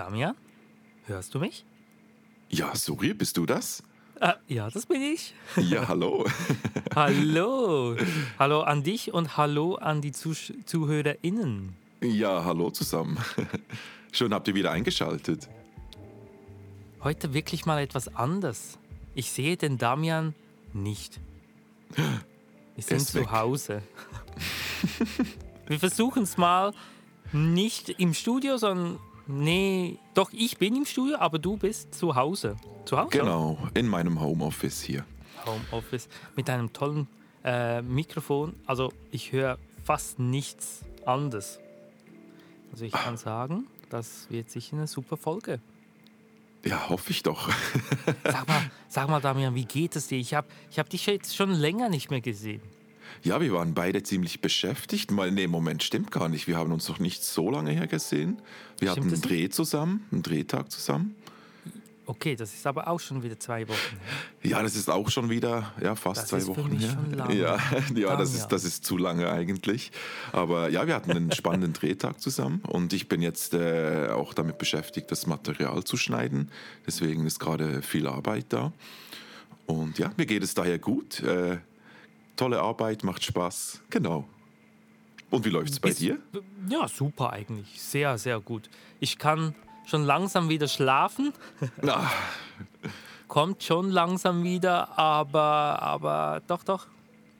Damian, hörst du mich? Ja, sorry, bist du das? Äh, ja, das bin ich. Ja, hallo. hallo. Hallo an dich und hallo an die Zuh ZuhörerInnen. Ja, hallo zusammen. Schön habt ihr wieder eingeschaltet. Heute wirklich mal etwas anders. Ich sehe den Damian nicht. Wir sind zu Hause. Wir versuchen es mal nicht im Studio, sondern nee, doch ich bin im Studio, aber du bist zu Hause. Zu Hause? Genau, in meinem Homeoffice hier. Homeoffice mit einem tollen äh, Mikrofon. Also ich höre fast nichts anderes. Also ich kann sagen, das wird sicher eine super Folge. Ja, hoffe ich doch. sag, mal, sag mal, Damian, wie geht es dir? Ich habe ich hab dich jetzt schon länger nicht mehr gesehen. Ja, wir waren beide ziemlich beschäftigt. Mal, nee, Moment, stimmt gar nicht. Wir haben uns noch nicht so lange her gesehen. Wir stimmt hatten einen Dreh zusammen, einen Drehtag zusammen. Okay, das ist aber auch schon wieder zwei Wochen her. Ja, das ist auch schon wieder ja, fast das zwei Wochen her. Schon lange. Ja, ja das, ist, das ist zu lange eigentlich. Aber ja, wir hatten einen spannenden Drehtag zusammen und ich bin jetzt äh, auch damit beschäftigt, das Material zu schneiden. Deswegen ist gerade viel Arbeit da. Und ja, mir geht es daher gut. Äh, tolle Arbeit, macht Spaß. Genau. Und wie läuft es bei dir? Ja, super eigentlich. Sehr, sehr gut. Ich kann schon langsam wieder schlafen. Kommt schon langsam wieder, aber, aber doch, doch.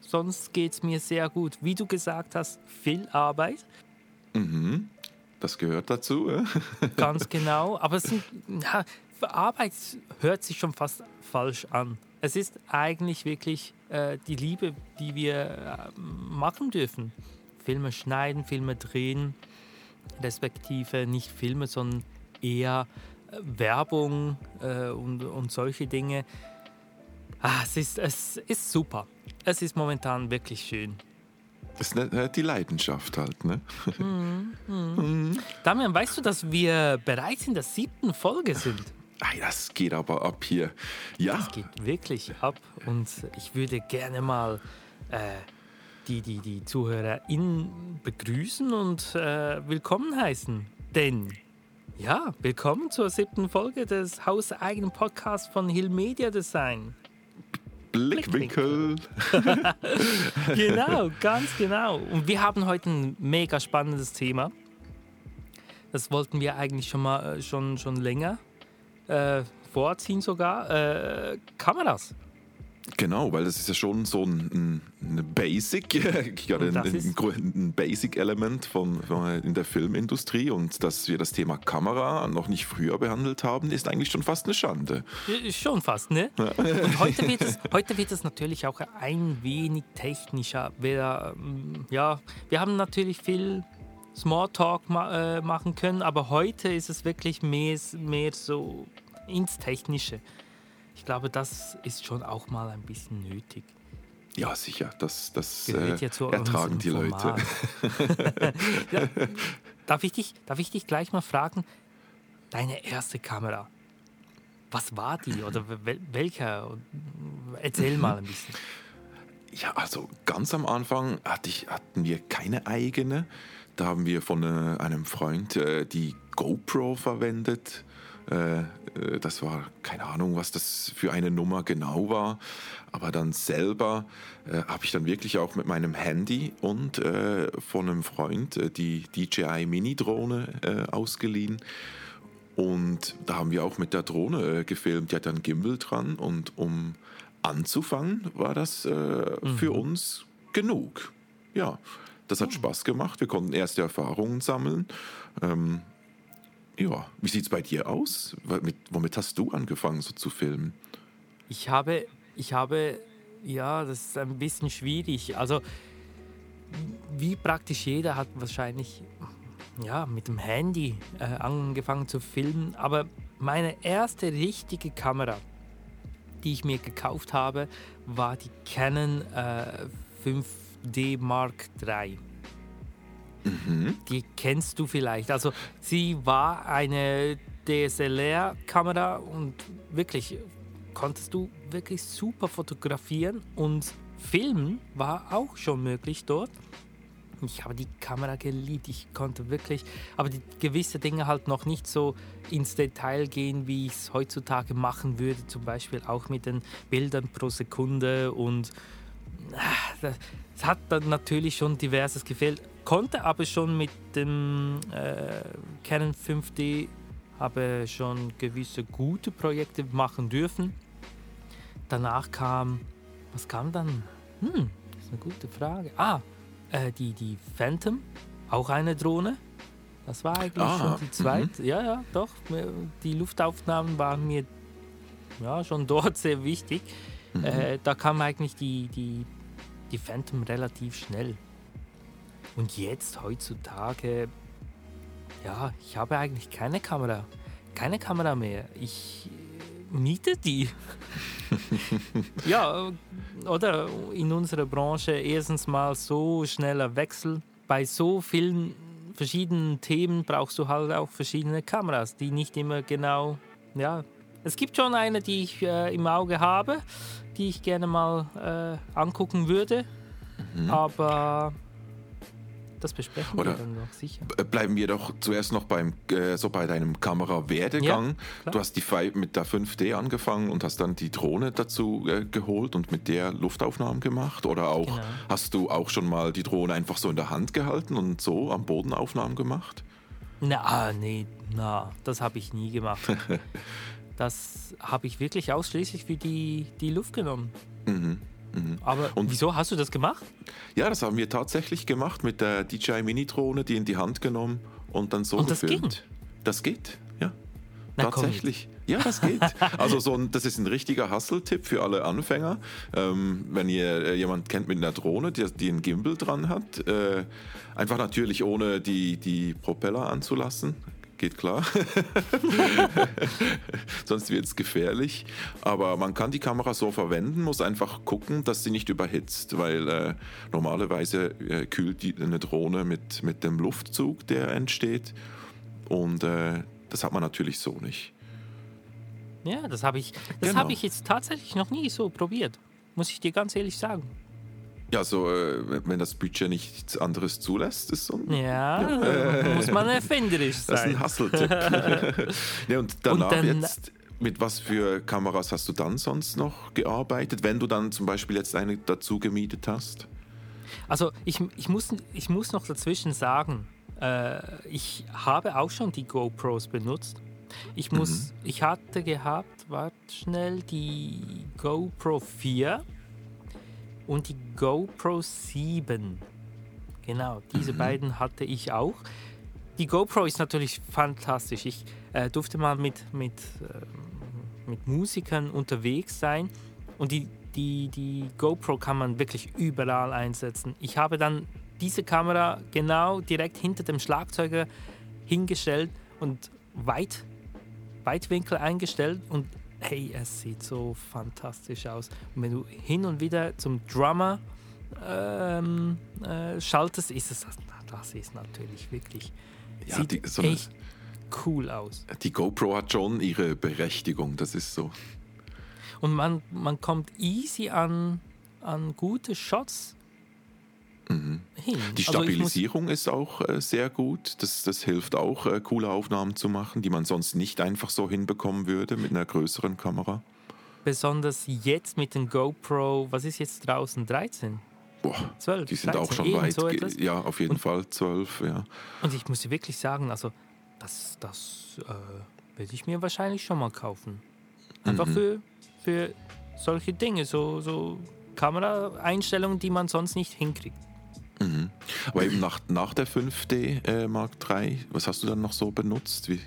Sonst geht es mir sehr gut. Wie du gesagt hast, viel Arbeit. Mhm. Das gehört dazu. Ja? Ganz genau. Aber es sind, Arbeit hört sich schon fast falsch an. Es ist eigentlich wirklich äh, die Liebe, die wir äh, machen dürfen. Filme schneiden, Filme drehen, respektive nicht Filme, sondern eher äh, Werbung äh, und, und solche Dinge. Ah, es, ist, es ist super. Es ist momentan wirklich schön. Das ist die Leidenschaft halt, ne? Mm, mm. Damian, weißt du, dass wir bereits in der siebten Folge sind? Das geht aber ab hier. Ja. Das geht wirklich ab. Und ich würde gerne mal äh, die, die, die ZuhörerInnen begrüßen und äh, willkommen heißen. Denn, ja, willkommen zur siebten Folge des hauseigenen Podcasts von Hill Media Design. Blickwinkel. genau, ganz genau. Und wir haben heute ein mega spannendes Thema. Das wollten wir eigentlich schon mal äh, schon, schon länger äh, vorziehen sogar. Äh, kann man das? Genau, weil das ist ja schon so ein, ein Basic, ja, ein, ein, ein Basic-Element von, von, in der Filmindustrie und dass wir das Thema Kamera noch nicht früher behandelt haben, ist eigentlich schon fast eine Schande. Schon fast, ne? Ja. Und heute wird, es, heute wird es natürlich auch ein wenig technischer. Wir, ähm, ja, wir haben natürlich viel Smalltalk ma äh, machen können, aber heute ist es wirklich mehr, mehr so ins Technische. Ich glaube, das ist schon auch mal ein bisschen nötig. Ja, sicher. Das, das äh, ertragen die Leute. ja. darf, ich dich, darf ich dich gleich mal fragen, deine erste Kamera, was war die oder welcher? Erzähl mal ein bisschen. Ja, also ganz am Anfang hatte ich, hatten wir keine eigene. Da haben wir von äh, einem Freund äh, die GoPro verwendet. Äh, äh, das war keine Ahnung, was das für eine Nummer genau war. Aber dann selber äh, habe ich dann wirklich auch mit meinem Handy und äh, von einem Freund äh, die DJI Mini-Drohne äh, ausgeliehen. Und da haben wir auch mit der Drohne gefilmt. Die hat dann Gimbal dran. Und um anzufangen, war das mhm. für uns genug. Ja, das hat mhm. Spaß gemacht. Wir konnten erste Erfahrungen sammeln. Ähm, ja, wie sieht es bei dir aus? Mit, womit hast du angefangen, so zu filmen? Ich habe, ich habe, ja, das ist ein bisschen schwierig. Also, wie praktisch jeder hat wahrscheinlich ja, mit dem Handy äh, angefangen zu filmen. Aber meine erste richtige Kamera, die ich mir gekauft habe, war die Canon äh, 5D Mark III. Mhm. Die kennst du vielleicht. Also sie war eine DSLR-Kamera und wirklich konntest du wirklich super fotografieren und filmen war auch schon möglich dort. ich habe die Kamera geliebt. Ich konnte wirklich, aber die gewisse Dinge halt noch nicht so ins Detail gehen, wie ich es heutzutage machen würde. Zum Beispiel auch mit den Bildern pro Sekunde und es hat dann natürlich schon diverses gefehlt. Konnte aber schon mit dem äh, Canon 5D habe schon gewisse gute Projekte machen dürfen. Danach kam, was kam dann? Hm, das ist eine gute Frage. Ah, äh, die, die Phantom, auch eine Drohne. Das war eigentlich ah, schon die zweite. Mhm. Ja, ja, doch. Die Luftaufnahmen waren mir ja, schon dort sehr wichtig. Mhm. Äh, da kam eigentlich die, die, die Phantom relativ schnell. Und jetzt, heutzutage, ja, ich habe eigentlich keine Kamera. Keine Kamera mehr. Ich äh, miete die. ja, oder in unserer Branche erstens mal so schneller Wechsel. Bei so vielen verschiedenen Themen brauchst du halt auch verschiedene Kameras, die nicht immer genau, ja. Es gibt schon eine, die ich äh, im Auge habe, die ich gerne mal äh, angucken würde. Mhm. Aber das besprechen Oder wir dann noch sicher. Bleiben wir doch zuerst noch beim, äh, so bei deinem Kamerawerdegang. Ja, du hast die mit der 5D angefangen und hast dann die Drohne dazu äh, geholt und mit der Luftaufnahmen gemacht. Oder auch genau. hast du auch schon mal die Drohne einfach so in der Hand gehalten und so am Boden Aufnahmen gemacht? Na, nee, na, das habe ich nie gemacht. das habe ich wirklich ausschließlich für die, die Luft genommen. Mhm. Mhm. Aber und wieso hast du das gemacht? Ja, das haben wir tatsächlich gemacht mit der DJI Mini-Drohne, die in die Hand genommen und dann so und das gefilmt. Ging? Das geht, ja. Na, tatsächlich. Ja, das geht. Also so ein, das ist ein richtiger Hustle-Tipp für alle Anfänger. Ähm, wenn ihr äh, jemand kennt mit einer Drohne, die, die einen Gimbal dran hat, äh, einfach natürlich ohne die, die Propeller anzulassen geht klar. Sonst wird es gefährlich. Aber man kann die Kamera so verwenden, muss einfach gucken, dass sie nicht überhitzt, weil äh, normalerweise äh, kühlt die, eine Drohne mit, mit dem Luftzug, der entsteht. Und äh, das hat man natürlich so nicht. Ja, das habe ich, genau. hab ich jetzt tatsächlich noch nie so probiert. Muss ich dir ganz ehrlich sagen. Ja, so, äh, wenn das Budget nichts anderes zulässt, ist so ein, Ja, ja. muss man erfinderisch sein. Das ist ein Hustle-Tipp. ja, und danach und dann, jetzt, mit was für Kameras hast du dann sonst noch gearbeitet, wenn du dann zum Beispiel jetzt eine dazu gemietet hast? Also ich, ich, muss, ich muss noch dazwischen sagen, äh, ich habe auch schon die GoPros benutzt. Ich muss, mhm. ich hatte gehabt, warte schnell, die GoPro 4 und die GoPro 7. Genau, diese mhm. beiden hatte ich auch. Die GoPro ist natürlich fantastisch. Ich äh, durfte mal mit, mit, äh, mit Musikern unterwegs sein und die, die, die GoPro kann man wirklich überall einsetzen. Ich habe dann diese Kamera genau direkt hinter dem Schlagzeuger hingestellt und weit, Weitwinkel eingestellt und hey, es sieht so fantastisch aus. Und wenn du hin und wieder zum Drummer ähm, äh, schaltest, ist es, das ist natürlich wirklich, ja, sieht die, so echt cool aus. Die GoPro hat schon ihre Berechtigung, das ist so. Und man, man kommt easy an, an gute Shots Mhm. Die also Stabilisierung ist auch äh, sehr gut. Das, das hilft auch, äh, coole Aufnahmen zu machen, die man sonst nicht einfach so hinbekommen würde mit einer größeren Kamera. Besonders jetzt mit dem GoPro, was ist jetzt draußen? 13? Boah, 12, die sind 13, auch schon weit. So ja, auf jeden und, Fall 12, ja. Und ich muss wirklich sagen, also das, das äh, werde ich mir wahrscheinlich schon mal kaufen. Einfach mhm. für, für solche Dinge, so, so Kameraeinstellungen, die man sonst nicht hinkriegt. Mhm. Aber eben nach, nach der 5D äh, Mark III, was hast du dann noch so benutzt? Wie?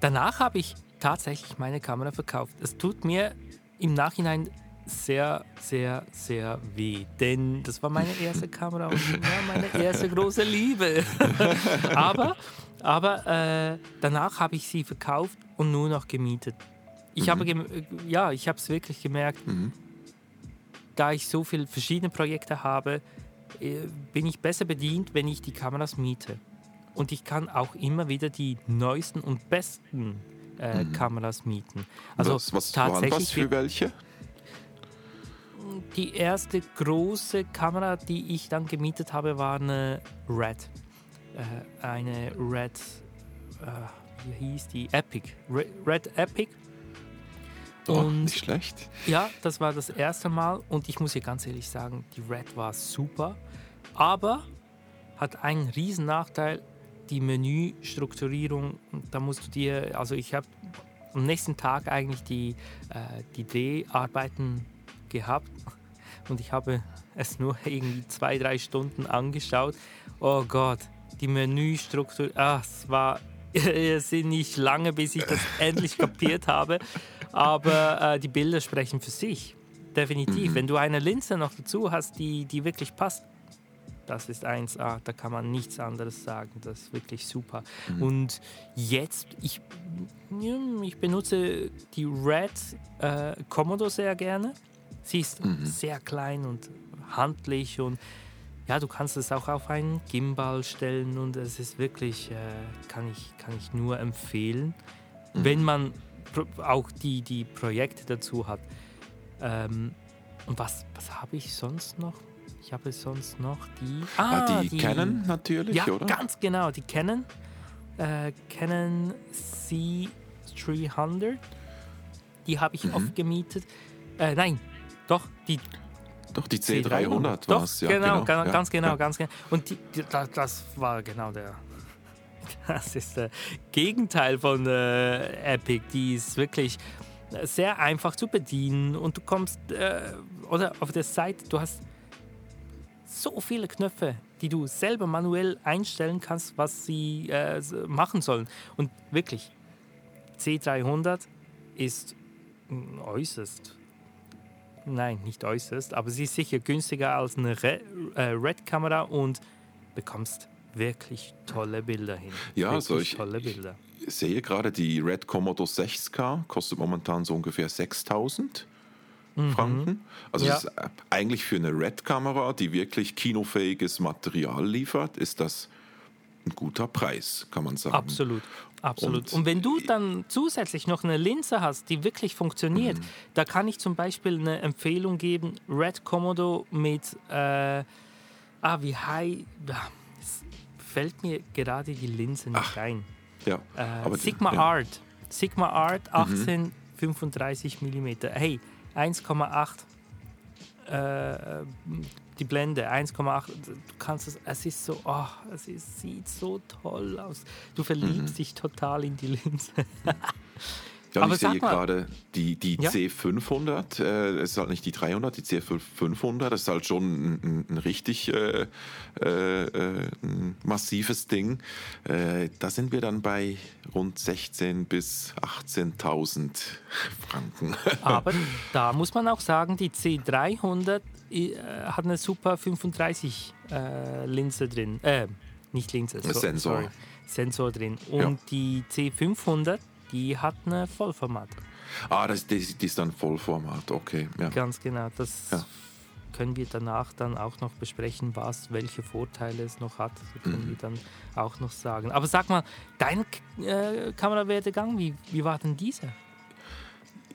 Danach habe ich tatsächlich meine Kamera verkauft. Es tut mir im Nachhinein sehr, sehr, sehr weh, denn das war meine erste Kamera und meine erste große Liebe. aber aber äh, danach habe ich sie verkauft und nur noch gemietet. Ich mhm. habe ja, ich habe es wirklich gemerkt, mhm. da ich so viele verschiedene Projekte habe, bin ich besser bedient, wenn ich die Kameras miete. Und ich kann auch immer wieder die neuesten und besten äh, mhm. Kameras mieten. Also was, was tatsächlich was für welche? die erste große Kamera, die ich dann gemietet habe, war eine Red. Äh, eine Red, äh, wie hieß die? Epic. Re Red Epic. Oh, und nicht schlecht. Ja, das war das erste Mal und ich muss hier ganz ehrlich sagen, die Red war super, aber hat einen riesen Nachteil, die Menüstrukturierung. Da musst du dir, also ich habe am nächsten Tag eigentlich die, äh, die Dreharbeiten gehabt und ich habe es nur irgendwie zwei, drei Stunden angeschaut. Oh Gott, die Menüstruktur, ah, es war es sind nicht lange, bis ich das endlich kapiert habe. Aber äh, die Bilder sprechen für sich. Definitiv. Mhm. Wenn du eine Linse noch dazu hast, die, die wirklich passt, das ist 1A, da kann man nichts anderes sagen. Das ist wirklich super. Mhm. Und jetzt, ich, ich benutze die Red äh, Komodo sehr gerne. Sie ist mhm. sehr klein und handlich und ja, du kannst es auch auf einen Gimbal stellen und es ist wirklich, äh, kann, ich, kann ich nur empfehlen, mhm. wenn man auch die, die Projekte dazu hat. Ähm, und was, was habe ich sonst noch? Ich habe sonst noch die. Ah, ah die, die Canon natürlich, ja, oder? Ganz genau, die Canon. Äh, Canon C300. Die habe ich mhm. oft gemietet. Äh, nein, doch, die. Doch, die C300 war es, ja. Genau, genau ganz genau, ja. ganz genau. Und die, die, das war genau der. Das ist der Gegenteil von äh, Epic. Die ist wirklich sehr einfach zu bedienen und du kommst, äh, oder auf der Seite, du hast so viele Knöpfe, die du selber manuell einstellen kannst, was sie äh, machen sollen. Und wirklich, C300 ist äußerst, nein, nicht äußerst, aber sie ist sicher günstiger als eine äh, Red-Kamera und bekommst wirklich tolle Bilder hin. Ja, wirklich also ich, tolle Bilder. ich sehe gerade, die Red Commodore 6K kostet momentan so ungefähr 6000 mhm. Franken. Also ja. ist eigentlich für eine Red-Kamera, die wirklich kinofähiges Material liefert, ist das ein guter Preis, kann man sagen. Absolut. Absolut. Und, Und, wenn du dann zusätzlich noch eine Linse hast, die wirklich funktioniert, mhm. da kann ich zum Beispiel eine Empfehlung geben: Red Komodo mit, äh, ah, wie high, fällt mir gerade die Linse nicht Ach, ein. Ja, äh, Sigma ja. Art. Sigma Art 1835 mhm. mm. Hey, 1,8 äh, die Blende 1,8 du kannst es es ist so oh, es ist, sieht so toll aus du verliebst mhm. dich total in die Linse Ja, Aber ich sehe gerade die, die ja? C500, äh, es ist halt nicht die 300, die C500, das ist halt schon ein, ein richtig äh, äh, äh, ein massives Ding. Äh, da sind wir dann bei rund 16.000 bis 18.000 Franken. Aber da muss man auch sagen, die C300 äh, hat eine super 35 Linse drin. nicht Linse, so, Sensor. Sorry. Sensor drin. Und ja. die C500 die hat eine Vollformat. Ah, das, das, das ist dann Vollformat, okay. Ja. Ganz genau. Das ja. können wir danach dann auch noch besprechen, was, welche Vorteile es noch hat. Das können mhm. wir dann auch noch sagen. Aber sag mal, dein äh, Kamerawerdegang, wie, wie war denn dieser?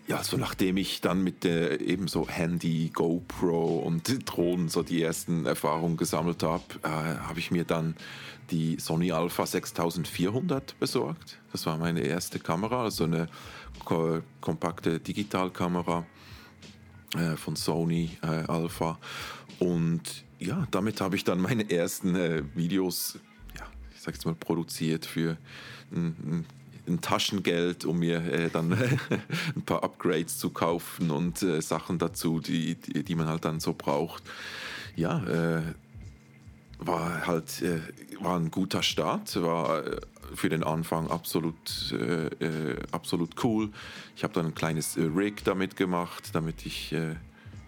Ja, so nachdem ich dann mit der eben so Handy, GoPro und Drohnen so die ersten Erfahrungen gesammelt habe, äh, habe ich mir dann die Sony Alpha 6400 besorgt. Das war meine erste Kamera, also eine ko kompakte Digitalkamera äh, von Sony äh, Alpha. Und ja, damit habe ich dann meine ersten äh, Videos, ja, ich sag jetzt mal, produziert für ein, ein ein Taschengeld, um mir äh, dann ein paar Upgrades zu kaufen und äh, Sachen dazu, die, die, die, man halt dann so braucht. Ja, äh, war halt äh, war ein guter Start, war äh, für den Anfang absolut, äh, absolut cool. Ich habe dann ein kleines Rig damit gemacht, damit ich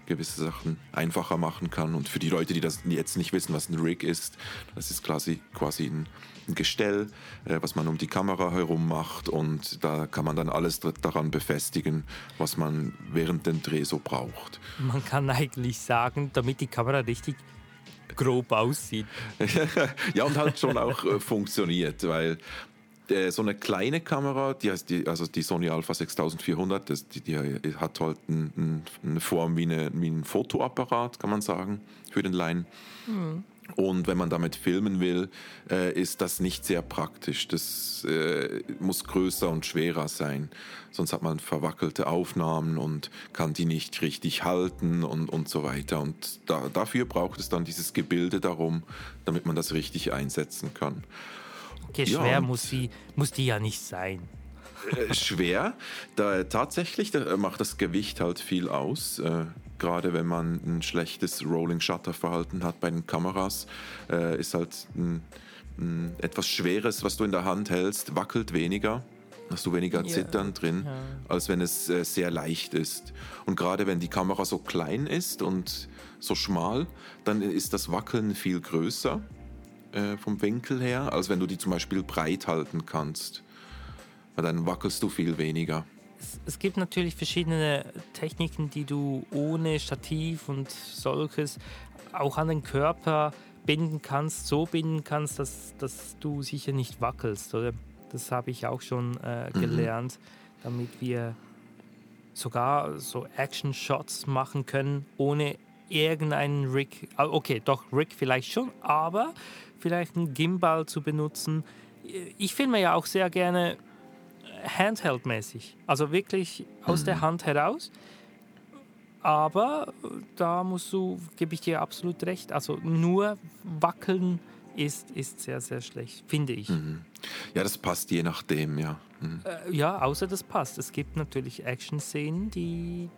gewisse Sachen einfacher machen kann. Und für die Leute, die das jetzt nicht wissen, was ein Rig ist, das ist quasi, quasi ein, ein Gestell, äh, was man um die Kamera herum macht. Und da kann man dann alles daran befestigen, was man während dem Dreh so braucht. Man kann eigentlich sagen, damit die Kamera richtig grob aussieht. ja, und halt schon auch äh, funktioniert, weil äh, so eine kleine Kamera, die heißt die, also die Sony Alpha 6400, das, die, die hat halt ein, eine Form wie, eine, wie ein Fotoapparat, kann man sagen, für den Laien. Mhm. Und wenn man damit filmen will, äh, ist das nicht sehr praktisch. Das äh, muss größer und schwerer sein. Sonst hat man verwackelte Aufnahmen und kann die nicht richtig halten und, und so weiter. Und da, dafür braucht es dann dieses Gebilde darum, damit man das richtig einsetzen kann. Okay, schwer ja, muss, die, muss die ja nicht sein. Äh, schwer. Da, tatsächlich da macht das Gewicht halt viel aus. Äh, Gerade wenn man ein schlechtes Rolling-Shutter-Verhalten hat bei den Kameras, äh, ist halt ein, ein etwas Schweres, was du in der Hand hältst, wackelt weniger hast du weniger Zittern yeah. drin, ja. als wenn es äh, sehr leicht ist. Und gerade wenn die Kamera so klein ist und so schmal, dann ist das Wackeln viel größer äh, vom Winkel her, als wenn du die zum Beispiel breit halten kannst. Weil dann wackelst du viel weniger. Es, es gibt natürlich verschiedene Techniken, die du ohne Stativ und solches auch an den Körper binden kannst, so binden kannst, dass, dass du sicher nicht wackelst, oder? Das habe ich auch schon äh, mhm. gelernt, mhm. damit wir sogar so Action-Shots machen können, ohne irgendeinen Rig. Ah, okay, doch, Rig vielleicht schon, aber vielleicht einen Gimbal zu benutzen. Ich filme ja auch sehr gerne Handheld-mäßig, also wirklich aus mhm. der Hand heraus. Aber da musst du, gebe ich dir absolut recht, also nur wackeln ist, ist sehr, sehr schlecht, finde ich. Mhm. Ja, das passt je nachdem, ja. Mhm. Äh, ja, außer das passt. Es gibt natürlich Action-Szenen, die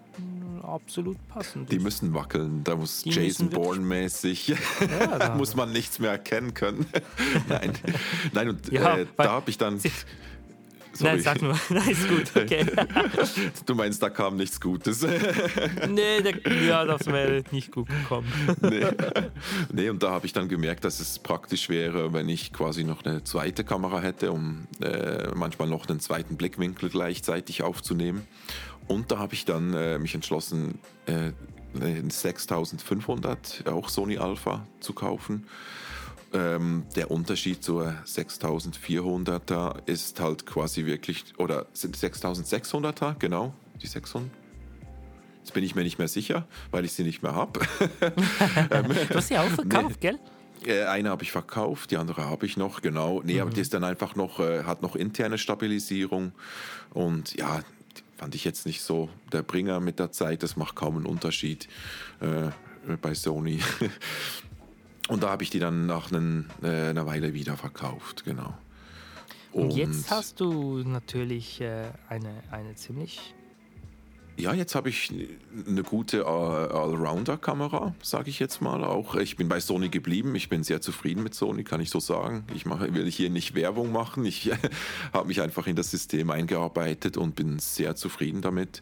absolut passen. Die müssen wackeln. Da muss die Jason Bourne-mäßig, ja, muss man nichts mehr erkennen können. Nein, Nein und ja, äh, da habe ich dann Sorry. Nein, sag nur. Nein, ist gut, okay. Du meinst, da kam nichts Gutes. nee, der, ja, das wäre nicht gut gekommen. nee. nee, und da habe ich dann gemerkt, dass es praktisch wäre, wenn ich quasi noch eine zweite Kamera hätte, um äh, manchmal noch einen zweiten Blickwinkel gleichzeitig aufzunehmen. Und da habe ich dann äh, mich entschlossen, äh, 6500, auch Sony Alpha, zu kaufen. Ähm, der Unterschied zur 6400er ist halt quasi wirklich, oder sind 6600er, genau, die 600. Jetzt bin ich mir nicht mehr sicher, weil ich sie nicht mehr habe. du hast sie auch verkauft, nee. gell? Äh, eine habe ich verkauft, die andere habe ich noch, genau. Nee, mhm. aber die ist dann einfach noch, äh, hat noch interne Stabilisierung. Und ja, fand ich jetzt nicht so der Bringer mit der Zeit. Das macht kaum einen Unterschied äh, bei Sony. Und da habe ich die dann nach einen, äh, einer Weile wieder verkauft, genau. Und, Und jetzt hast du natürlich äh, eine, eine ziemlich ja, jetzt habe ich eine gute Allrounder-Kamera, sage ich jetzt mal auch. Ich bin bei Sony geblieben. Ich bin sehr zufrieden mit Sony, kann ich so sagen. Ich mache, will hier nicht Werbung machen. Ich habe mich einfach in das System eingearbeitet und bin sehr zufrieden damit.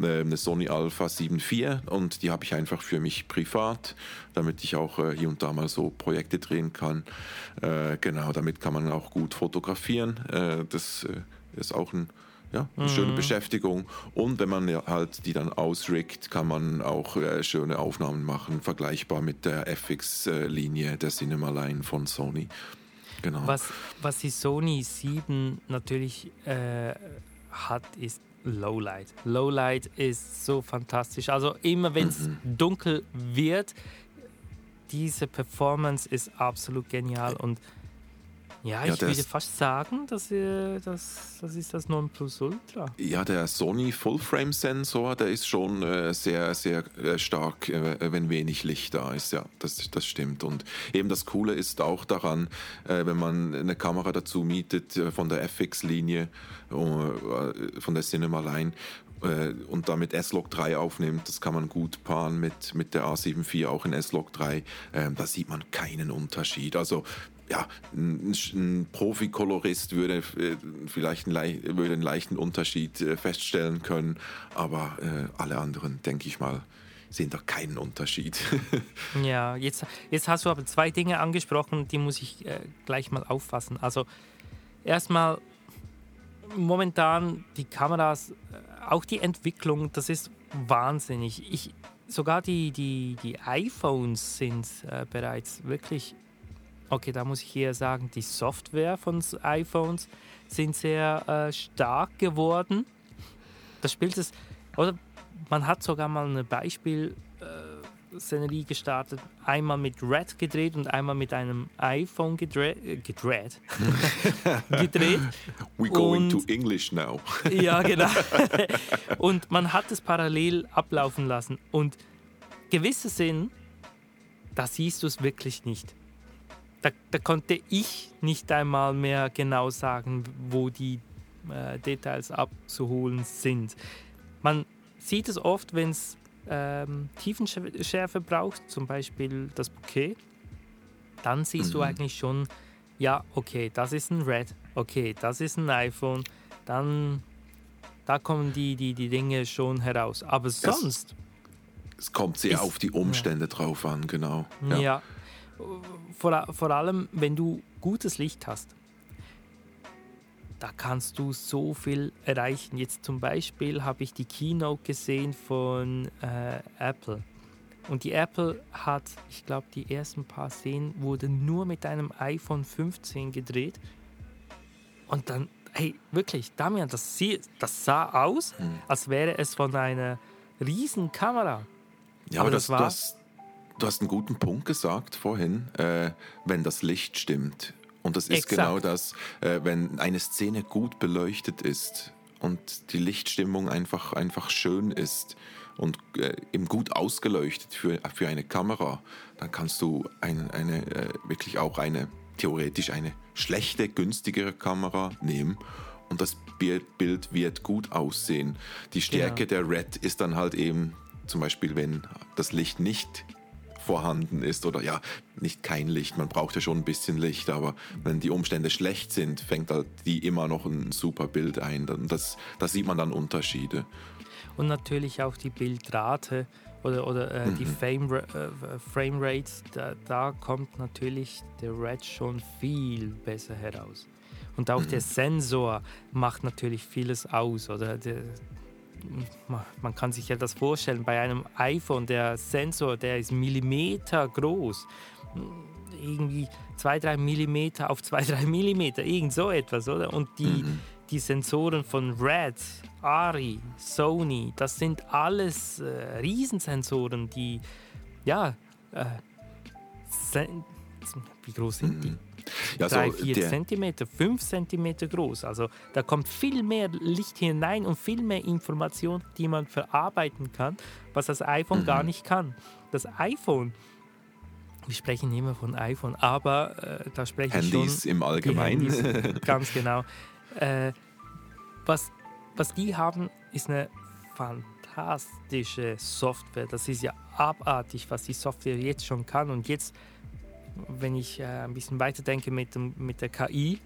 Äh, eine Sony Alpha 7.4 und die habe ich einfach für mich privat, damit ich auch äh, hier und da mal so Projekte drehen kann. Äh, genau, damit kann man auch gut fotografieren. Das ist auch ein ja, eine mhm. schöne Beschäftigung. Und wenn man halt die dann ausrickt, kann man auch äh, schöne Aufnahmen machen, vergleichbar mit der FX-Linie der Cinema Line von Sony. Genau. Was, was die Sony 7 natürlich äh, hat, ist Lowlight. Lowlight ist so fantastisch. Also immer wenn es mhm. dunkel wird, diese Performance ist absolut genial und ja, ich ja, würde fast sagen, dass äh, das, das ist das Nonplusultra. Ja, der Sony Full-Frame-Sensor, der ist schon äh, sehr, sehr äh, stark, äh, wenn wenig Licht da ist. Ja, das, das stimmt. Und eben das Coole ist auch daran, äh, wenn man eine Kamera dazu mietet äh, von der FX-Linie, von der Cinema Line, und damit S-Log 3 aufnimmt, das kann man gut paaren mit, mit der A74 auch in S-Log 3. Ähm, da sieht man keinen Unterschied. Also ja, ein, ein Profikolorist würde äh, vielleicht einen, würde einen leichten Unterschied äh, feststellen können, aber äh, alle anderen, denke ich mal, sehen da keinen Unterschied. ja, jetzt, jetzt hast du aber zwei Dinge angesprochen, die muss ich äh, gleich mal auffassen. Also erstmal momentan die Kameras, auch die Entwicklung, das ist wahnsinnig. Ich, sogar die, die, die iPhones sind äh, bereits wirklich Okay, da muss ich hier sagen, die Software von iPhones, sind sehr äh, stark geworden. Das spielt es, oder man hat sogar mal ein Beispiel äh, Szenerie gestartet, einmal mit Red gedreht und einmal mit einem iPhone gedreht. Äh, gedreht. gedreht. We're going Und- to English now. Ja, genau. und man hat es parallel ablaufen lassen. Und gewisse Szenen, da siehst du es wirklich nicht. Da, da konnte ich nicht einmal mehr genau sagen, wo die äh, Details abzuholen sind. Man sieht es oft, wenn es ähm, Tiefenschärfe braucht, zum Beispiel das Bouquet. Dann siehst du Mhm. eigentlich schon, ja, okay, das ist ein Red, okay, das ist ein iPhone, dann da kommen die, die, die Dinge schon heraus. Aber sonst, Es kommt sehr Ist- auf die Umstände drauf an, genau. ja, vor, vor allem, wenn du gutes Licht hast, da kannst du so viel erreichen. Jetzt zum Beispiel habe ich die Keynote gesehen von äh, Apple. Und die Apple hat, ich glaube, die ersten paar Szenen wurden nur mit einem iPhone 15 gedreht. Und dann, hey, wirklich, Damian, das, sie, das sah aus, Hm. als wäre es von einer riesen Kamera. Ja, Aber aber das das, war- du, hast, du hast einen guten Punkt gesagt vorhin, äh, wenn das Licht stimmt. Und das ist Exakt. genau das, äh, wenn eine Szene gut beleuchtet ist und die Lichtstimmung einfach, einfach schön ist und äh, eben gut ausgeleuchtet für, für eine Kamera, dann kannst du ein, eine, äh, wirklich auch eine, theoretisch eine schlechte, günstigere Kamera nehmen und das Bi- Bild wird gut aussehen. Die Stärke der Red ist dann halt eben zum Beispiel, wenn das Licht nicht vorhanden ist oder ja, nicht kein Licht, man braucht ja schon ein bisschen Licht, aber wenn die Umstände schlecht sind, fängt halt die immer noch ein super Bild ein. Das, da sieht man dann Unterschiede. Und natürlich auch die Bildrate oder, oder äh, die Frame, äh, Framerate, da, da kommt natürlich der Red schon viel besser heraus. Und auch der Sensor macht natürlich vieles aus. Oder der, man kann sich ja das vorstellen, bei einem iPhone, der Sensor, der ist Millimeter groß. Irgendwie 2-3 Millimeter auf 2-3 Millimeter, irgend so etwas, oder? Und die, die Sensoren von Red, Ari, Sony, das sind alles äh, Riesensensoren, die, ja, äh, wie groß sind die? Ja, so 3, 4 der, Zentimeter, 5 Zentimeter groß. Also da kommt viel mehr Licht hinein und viel mehr Information, die man verarbeiten kann, was das iPhone gar nicht kann. Das iPhone, wir sprechen immer von iPhone, aber äh, da spreche ich schon Handys im Allgemeinen. Handys, ganz genau. Äh, was, was die haben, ist eine fantastische Software. Das ist ja abartig, was die Software jetzt schon kann. Und jetzt, wenn ich äh, ein bisschen weiterdenke mit, mit der KI,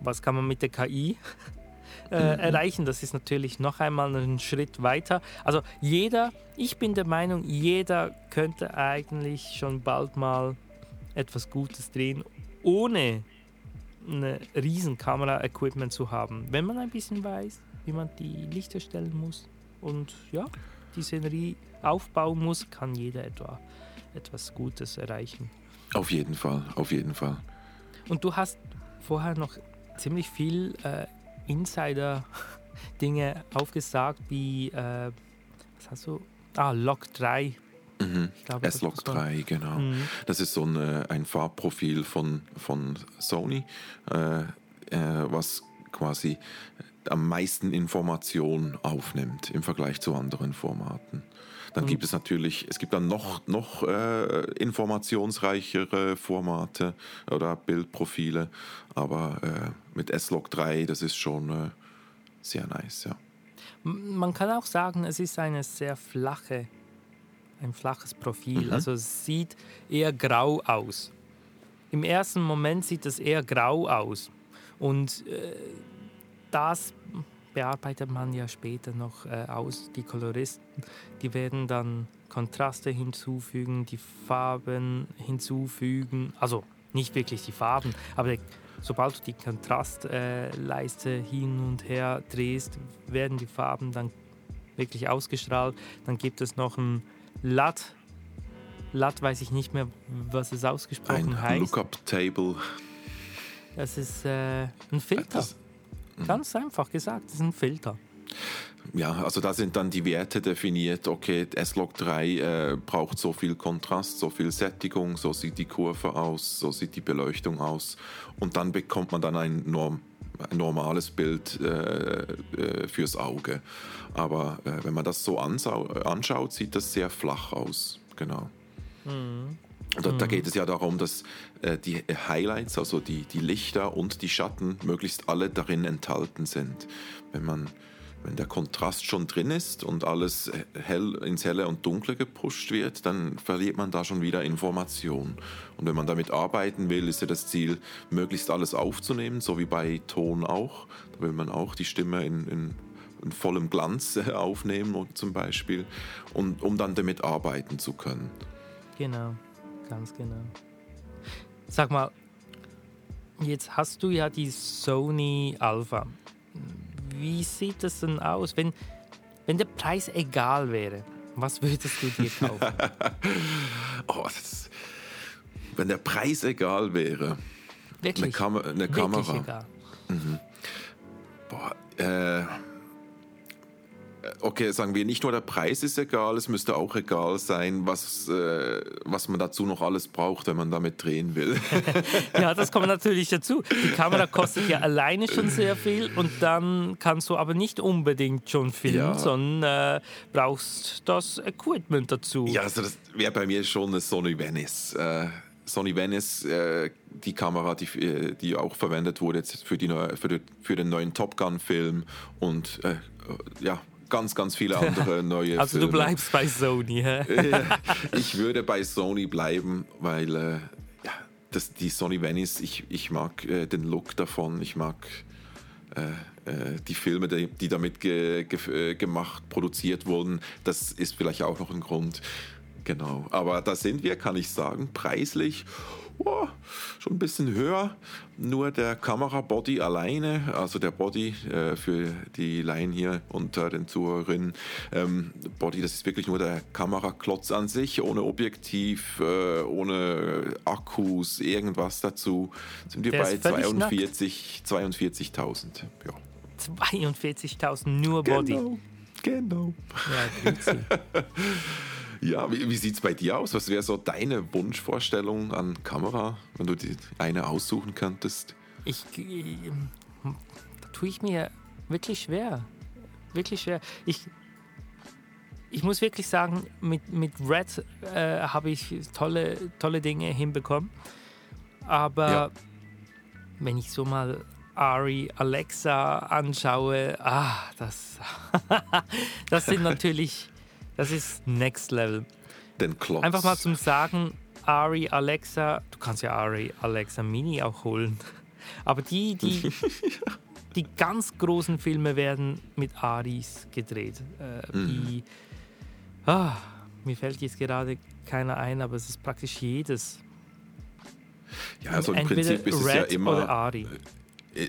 was kann man mit der KI äh, erreichen? Das ist natürlich noch einmal einen Schritt weiter. Also jeder, ich bin der Meinung, jeder könnte eigentlich schon bald mal etwas Gutes drehen, ohne eine riesen Kamera-Equipment zu haben. Wenn man ein bisschen weiß, wie man die Lichter stellen muss und ja, die Szenerie aufbauen muss, kann jeder etwa etwas Gutes erreichen. Auf jeden Fall, auf jeden Fall. Und du hast vorher noch ziemlich viel äh, Insider-Dinge aufgesagt, wie, äh, was hast du? Ah, Log 3. Mhm. S-Log ist so- 3, genau. Mhm. Das ist so ein, äh, ein Farbprofil von, von Sony, äh, äh, was quasi am meisten Information aufnimmt im Vergleich zu anderen Formaten. Dann Und- gibt es natürlich, es gibt dann noch, noch äh, informationsreichere Formate oder Bildprofile, aber äh, mit S-Log 3, das ist schon äh, sehr nice, ja. Man kann auch sagen, es ist eine sehr flache, ein flaches Profil. Mhm. Also es sieht eher grau aus. Im ersten Moment sieht es eher grau aus. Und äh, das bearbeitet man ja später noch äh, aus. Die Koloristen, die werden dann Kontraste hinzufügen, die Farben hinzufügen. Also nicht wirklich die Farben, aber sobald du die Kontrastleiste hin und her drehst, werden die Farben dann wirklich ausgestrahlt. Dann gibt es noch ein LUT. LUT weiß ich nicht mehr, was es ausgesprochen Ein heißt. Lookup-Table. Das ist äh, ein Filter. Das, Ganz einfach gesagt, das ist ein Filter. Ja, also da sind dann die Werte definiert. Okay, S-Log 3 äh, braucht so viel Kontrast, so viel Sättigung, so sieht die Kurve aus, so sieht die Beleuchtung aus. Und dann bekommt man dann ein, Norm, ein normales Bild äh, äh, fürs Auge. Aber äh, wenn man das so anschaut, sieht das sehr flach aus. Genau. Mhm. Da, da, geht es ja darum, dass äh, die Highlights, also die, die Lichter und die Schatten, möglichst alle darin enthalten sind. Wenn man wenn der Kontrast schon drin ist und alles hell ins Helle und Dunkle gepusht wird, dann verliert man da schon wieder Information. Und wenn man damit arbeiten will, ist ja das Ziel, möglichst alles aufzunehmen, so wie bei Ton auch. Da will man auch die Stimme in, in, in vollem Glanz aufnehmen, zum Beispiel, und, um dann damit arbeiten zu können. Genau, ganz genau. Sag mal, jetzt hast du ja die Sony Alpha wie sieht das denn aus, wenn, wenn der Preis egal wäre? Was würdest du dir kaufen? oh, das, wenn der Preis egal wäre. Wirklich? Eine, Kam eine Wirklich Kamera. Egal. Mhm. Boah, äh, okay, sagen wir, nicht nur der Preis ist egal, es müsste auch egal sein, was, äh, was man dazu noch alles braucht, wenn man damit drehen will. ja, das kommt natürlich dazu. Die Kamera kostet ja alleine schon sehr viel und dann kannst du aber nicht unbedingt schon filmen, ja. sondern äh, brauchst das Equipment dazu. Ja, also das wäre bei mir schon eine Sony Venice. Äh, Sony Venice, äh, die Kamera, die, äh, die auch verwendet wurde jetzt für, die neue, für, die, für den neuen Top Gun-Film und äh, ja, ganz, ganz viele andere neue Also Filme. du bleibst bei Sony, hä? ich würde bei Sony bleiben, weil äh, ja, das, die Sony Venice, ich, ich mag äh, den Look davon, ich mag äh, äh die Filme, die, die damit ge, ge, äh, gemacht, produziert wurden. Das ist vielleicht auch noch ein Grund. Genau, aber da sind wir, kann ich sagen, preislich oh, schon ein bisschen höher. Nur der Kamerabody alleine, also der Body äh, für die Laien hier unter den Zuhörerinnen, ähm, Body, das ist wirklich nur der Kameraklotz an sich, ohne Objektiv, äh, ohne Akkus, irgendwas dazu. Sind wir der bei 42.000. 42 ja. 42.000 nur Body. Genau. Genau. Ja, Ja, wie, wie sieht es bei dir aus? Was wäre so deine Wunschvorstellung an Kamera, wenn du die eine aussuchen könntest? Ich, da tue ich mir wirklich schwer. Wirklich schwer. Ich, ich muss wirklich sagen, mit, mit Red äh, habe ich tolle, tolle Dinge hinbekommen. Aber ja. wenn ich so mal Ari, Alexa anschaue, ah, das, das sind natürlich das ist Next Level. Den Klotz. Einfach mal zum Sagen, Ari, Alexa, du kannst ja Ari, Alexa Mini auch holen. Aber die, die, die ganz großen Filme werden mit Aris gedreht. Äh, mhm. die, ah, mir fällt jetzt gerade keiner ein, aber es ist praktisch jedes. Ja, also im Prinzip ist es Red ja immer. Oder Ari. Äh,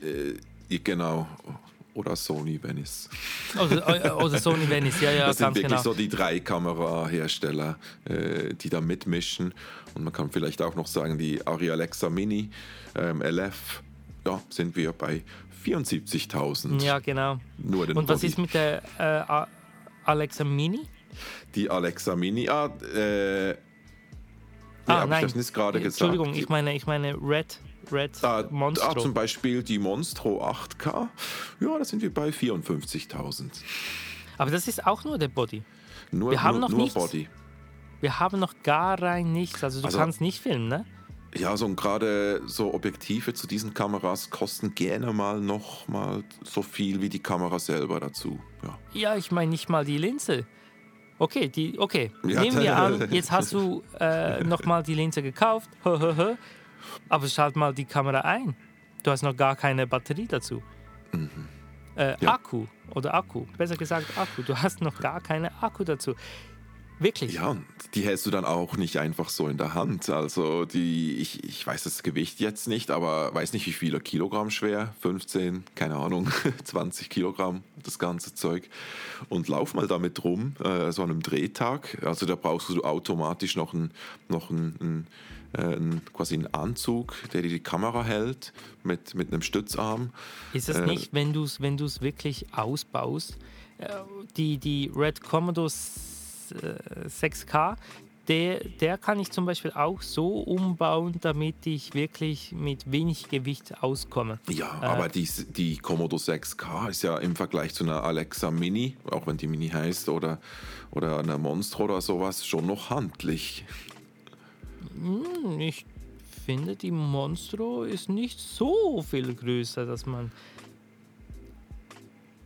äh, genau oder Sony Venice. Oder, oder Sony Venice, ja, ja, Das sind wirklich genau. so die drei Kamerahersteller, äh, die da mitmischen. Und man kann vielleicht auch noch sagen, die Ari Alexa Mini ähm, LF, ja, sind wir bei 74.000. Ja, genau. Nur den Und was Body. ist mit der äh, Alexa Mini? Die Alexa Mini, ah, äh, Nee, ah, nein. ich das nicht gerade gesagt? Entschuldigung, ich meine, ich meine Red, Red Ah, Monstro. ah, zum Beispiel die Monstro 8K. Ja, da sind wir bei 54.000. Aber das ist auch nur der Body. Nur, Wir haben nur, noch nur nichts. Body. Wir haben noch gar rein nichts. Also du Also- kannst nicht filmen, ne? Ja, so und gerade so Objektive zu diesen Kameras kosten gerne mal noch mal so viel wie die Kamera selber dazu. Ja. Ja, ich meine nicht mal die Linse. Okay, die, okay. Ja, Nehmen wir da- an, jetzt hast du äh, nochmal die Linse gekauft. Aber schalt mal die Kamera ein. Du hast noch gar keine Batterie dazu. Äh, Ja. Akku oder Akku. Besser gesagt Akku. Du hast noch gar keine Akku dazu. Wirklich? Ja, und die hältst du dann auch nicht einfach so in der Hand. Also die, ich, ich weiß das Gewicht jetzt nicht, aber weiß nicht, wie viele Kilogramm schwer. 15, keine Ahnung, 20 Kilogramm, das ganze Zeug. Und lauf mal damit rum, äh, so an einem Drehtag. Also da brauchst du automatisch noch einen, noch einen, einen, äh, quasi einen Anzug, der dir die Kamera hält mit, mit einem Stützarm. Ist es äh, nicht, wenn du es wenn wirklich ausbaust, äh, die, die Red Commodore 6K, der, der kann ich zum Beispiel auch so umbauen, damit ich wirklich mit wenig Gewicht auskomme. Ja, äh, aber die, die Commodore 6K ist ja im Vergleich zu einer Alexa Mini, auch wenn die Mini heißt, oder, oder einer Monstro oder sowas, schon noch handlich. Hm, ich finde, die Monstro ist nicht so viel größer, dass man.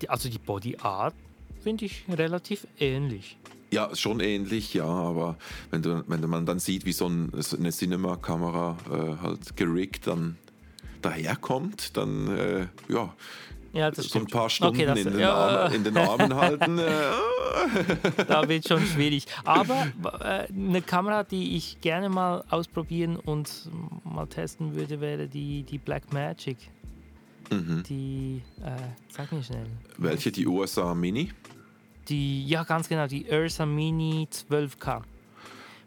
Also die Body Art finde ich relativ ähnlich. Ja, schon ähnlich, ja, aber wenn, du, wenn man dann sieht, wie so ein, eine Cinema-Kamera äh, halt gerickt dann daherkommt, dann äh, ja, ja so ein paar Stunden okay, das, in, den ja, Armen, in, den Armen halten. Äh, da wird schon schwierig. Aber äh, eine Kamera, die ich gerne mal ausprobieren und mal testen würde, wäre die, die Blackmagic. Mhm. Die, äh, sag mir schnell. Welche? Die USA Mini? Die, ja, ganz genau, die Ursa Mini 12K.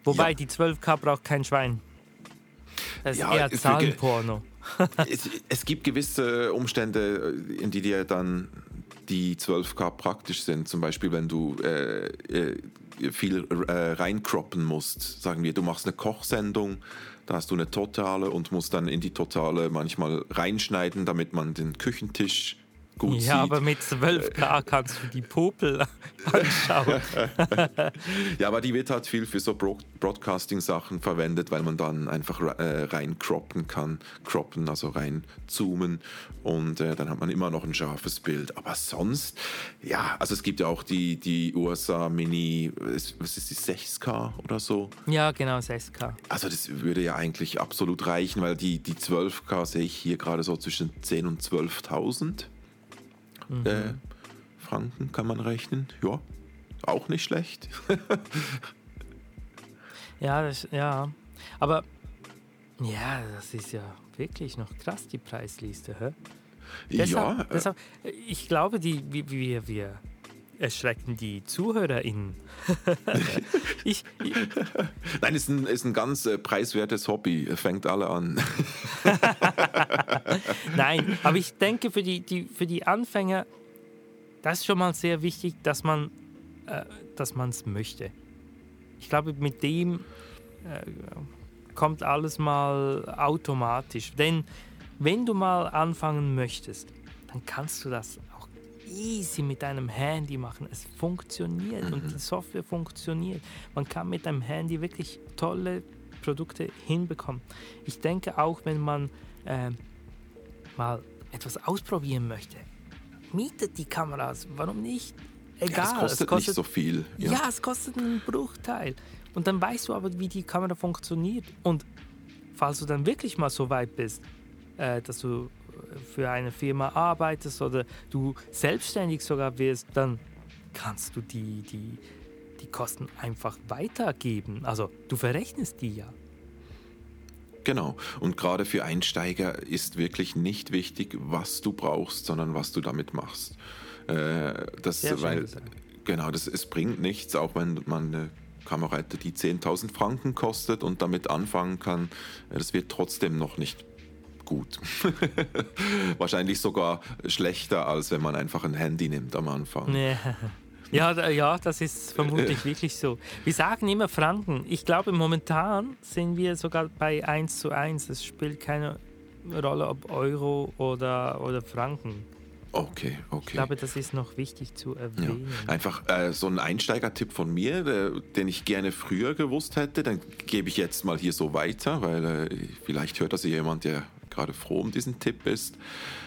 Wobei ja. die 12K braucht kein Schwein. Das ist ja, eher Zahlenporno. es, es, gibt gewisse Umstände, in die dir dann die 12K praktisch sind. Zum Beispiel, wenn du äh, äh, viel äh, reinkroppen musst. Sagen wir, du machst eine Kochsendung, da hast du eine Totale und musst dann in die Totale manchmal reinschneiden, damit man den Küchentisch gut ja, sieht. Ja, aber mit 12K kannst du die Popel anschauen. ja, aber die wird halt viel für so Broadcasting-Sachen verwendet, weil man dann einfach äh, rein croppen kann, croppen, also rein zoomen und äh, dann hat man immer noch ein scharfes Bild. Aber sonst, ja, also es gibt ja auch die, die USA Mini, was ist die 6K oder so? Ja, genau, 6K. Also das würde ja eigentlich absolut reichen, weil die, die 12K sehe ich hier gerade so zwischen 10.000 und 12.000 mhm. äh, Franken kann man rechnen. Ja, auch nicht schlecht. ja, das, ja. Aber ja, das ist ja wirklich noch krass, die Preisliste. Hä? Deshalb, ja. Deshalb, ich glaube, die, wir, wir erschrecken die ZuhörerInnen. ich, ich Nein, ist ein, ist ein ganz äh, preiswertes Hobby. Fängt alle an. Nein, aber ich denke, für die, die, für die Anfänger, das ist schon mal sehr wichtig, dass man äh, es möchte. Ich glaube, mit dem äh, kommt alles mal automatisch. Denn wenn du mal anfangen möchtest, dann kannst du das easy mit deinem Handy machen. Es funktioniert mhm. und die Software funktioniert. Man kann mit einem Handy wirklich tolle Produkte hinbekommen. Ich denke auch, wenn man äh, mal etwas ausprobieren möchte, mietet die Kameras. Warum nicht? Egal. Ja, es, kostet es kostet nicht so viel. Ja. ja, es kostet einen Bruchteil. Und dann weißt du aber, wie die Kamera funktioniert. Und falls du dann wirklich mal so weit bist, äh, dass du für eine Firma arbeitest oder du selbstständig sogar wirst, dann kannst du die, die, die Kosten einfach weitergeben. Also du verrechnest die ja. Genau. Und gerade für Einsteiger ist wirklich nicht wichtig, was du brauchst, sondern was du damit machst. Äh, das, Sehr weil, gesagt. genau, das, es bringt nichts, auch wenn man eine Kamera hätte, die 10.000 Franken kostet und damit anfangen kann. Das wird trotzdem noch nicht gut. Wahrscheinlich sogar schlechter, als wenn man einfach ein Handy nimmt am Anfang. Ja. Ja, ja, das ist vermutlich wirklich so. Wir sagen immer Franken. Ich glaube, momentan sind wir sogar bei 1 zu 1. Es spielt keine Rolle, ob Euro oder, oder Franken. Okay, okay. Ich glaube, das ist noch wichtig zu erwähnen. Ja. Einfach äh, so ein Einsteigertipp von mir, der, den ich gerne früher gewusst hätte, dann gebe ich jetzt mal hier so weiter, weil äh, vielleicht hört das jemand, der gerade froh um diesen Tipp ist.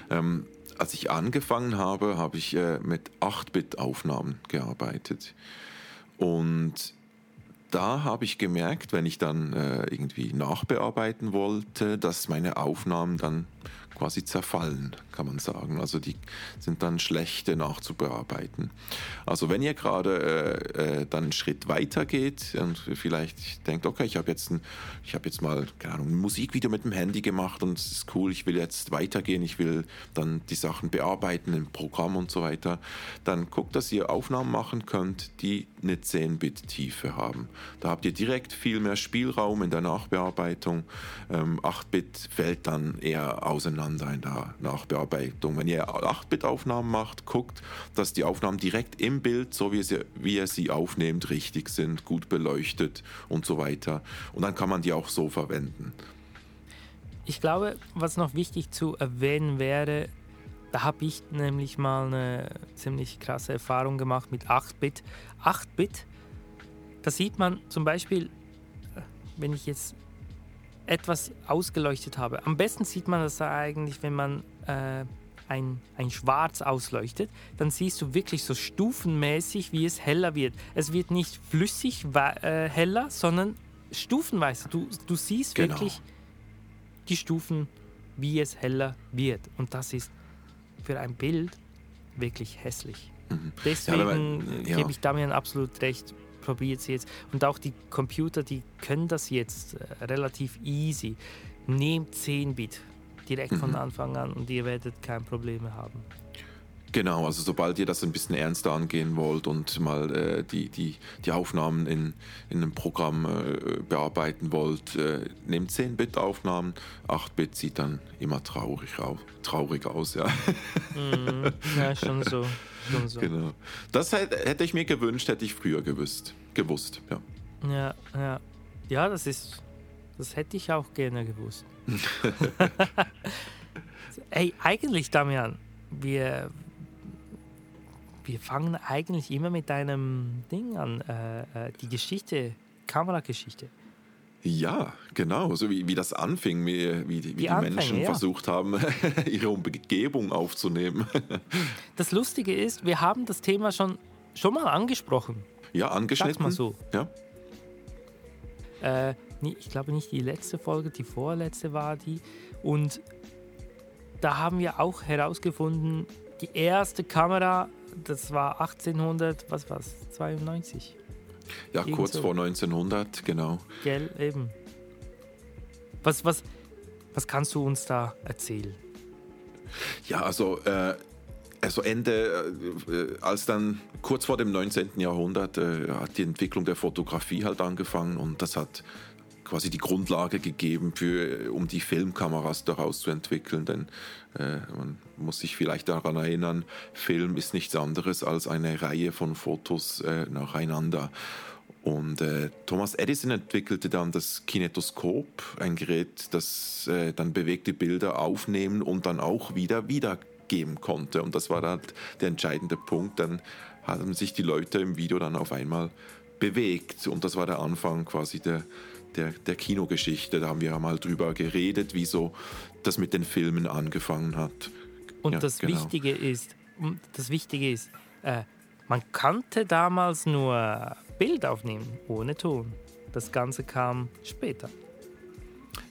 Ähm, als ich angefangen habe, habe ich äh, mit 8-Bit-Aufnahmen gearbeitet. Und da habe ich gemerkt, wenn ich dann äh, irgendwie nachbearbeiten wollte, dass meine Aufnahmen dann quasi zerfallen, kann man sagen. Also die sind dann schlechte nachzubearbeiten. Also wenn ihr gerade äh, äh, dann einen Schritt weiter geht und vielleicht denkt, okay, ich habe jetzt, hab jetzt mal keine Ahnung, ein Musikvideo mit dem Handy gemacht und es ist cool, ich will jetzt weitergehen, ich will dann die Sachen bearbeiten im Programm und so weiter, dann guckt, dass ihr Aufnahmen machen könnt, die eine 10-Bit-Tiefe haben. Da habt ihr direkt viel mehr Spielraum in der Nachbearbeitung. Ähm, 8-Bit fällt dann eher auseinander in der Nachbearbeitung. Wenn ihr 8-Bit-Aufnahmen macht, guckt, dass die Aufnahmen direkt im Bild, so wie, sie, wie ihr sie aufnehmt, richtig sind, gut beleuchtet und so weiter. Und dann kann man die auch so verwenden. Ich glaube, was noch wichtig zu erwähnen wäre, da habe ich nämlich mal eine ziemlich krasse Erfahrung gemacht mit 8-Bit. 8-Bit, da sieht man zum Beispiel, äh, wenn ich jetzt etwas ausgeleuchtet habe. Am besten sieht man das eigentlich, wenn man äh, ein, ein Schwarz ausleuchtet, dann siehst du wirklich so stufenmäßig, wie es heller wird. Es wird nicht flüssig äh, heller, sondern stufenweise. Du, du siehst genau. wirklich die Stufen, wie es heller wird. Und das ist für ein Bild wirklich hässlich. Mhm. Deswegen ja, man, ja. gebe ich Damian absolut recht. Probiert es jetzt. Und auch die Computer, die können das jetzt äh, relativ easy. Nehmt 10 Bit direkt mhm. von Anfang an und ihr werdet kein Probleme haben. Genau, also sobald ihr das ein bisschen ernster angehen wollt und mal äh, die, die, die Aufnahmen in, in einem Programm äh, bearbeiten wollt, äh, nehmt 10-Bit-Aufnahmen, 8-Bit sieht dann immer traurig, au traurig aus, ja. Mm, ja, schon so, schon so. Genau. Das hätte ich mir gewünscht, hätte ich früher gewusst, gewusst, ja. Ja, ja. Ja, das ist, das hätte ich auch gerne gewusst. Ey, eigentlich, Damian, wir, wir fangen eigentlich immer mit einem Ding an, äh, äh, die Geschichte, Kamerageschichte. Ja, genau, so wie, wie das anfing, wie, wie die, wie die, Anfänge, Menschen ja. versucht haben, ihre Umgebung aufzunehmen. Das Lustige ist, wir haben das Thema schon, schon mal angesprochen. Ja, angeschnitten. Sag's mal so. Ja. Äh, ich glaube nicht die letzte Folge, die vorletzte war die. Und da haben wir auch herausgefunden, die erste Kamera das war 1800, was war es, 92? Ja, Irgend kurz vor 1900, genau. Gell, eben. Was, was, was kannst du uns da erzählen? Ja, also, äh, also Ende, äh, als dann kurz vor dem 19. Jahrhundert äh, hat die Entwicklung der Fotografie halt angefangen und das hat quasi die Grundlage gegeben, für, um die Filmkameras daraus zu entwickeln. Denn äh, man muss sich vielleicht daran erinnern, Film ist nichts anderes als eine Reihe von Fotos äh, nacheinander. Und äh, Thomas Edison entwickelte dann das Kinetoskop, ein Gerät, das äh, dann bewegte Bilder aufnehmen und dann auch wieder wiedergeben konnte. Und das war dann der entscheidende Punkt. Dann haben sich die Leute im Video dann auf einmal bewegt. Und das war der Anfang quasi der, der, der Kinogeschichte. Da haben wir mal drüber geredet, wieso das mit den Filmen angefangen hat. Und ja, das, genau. Wichtige ist, das Wichtige ist, äh, man konnte damals nur Bild aufnehmen, ohne Ton. Das Ganze kam später.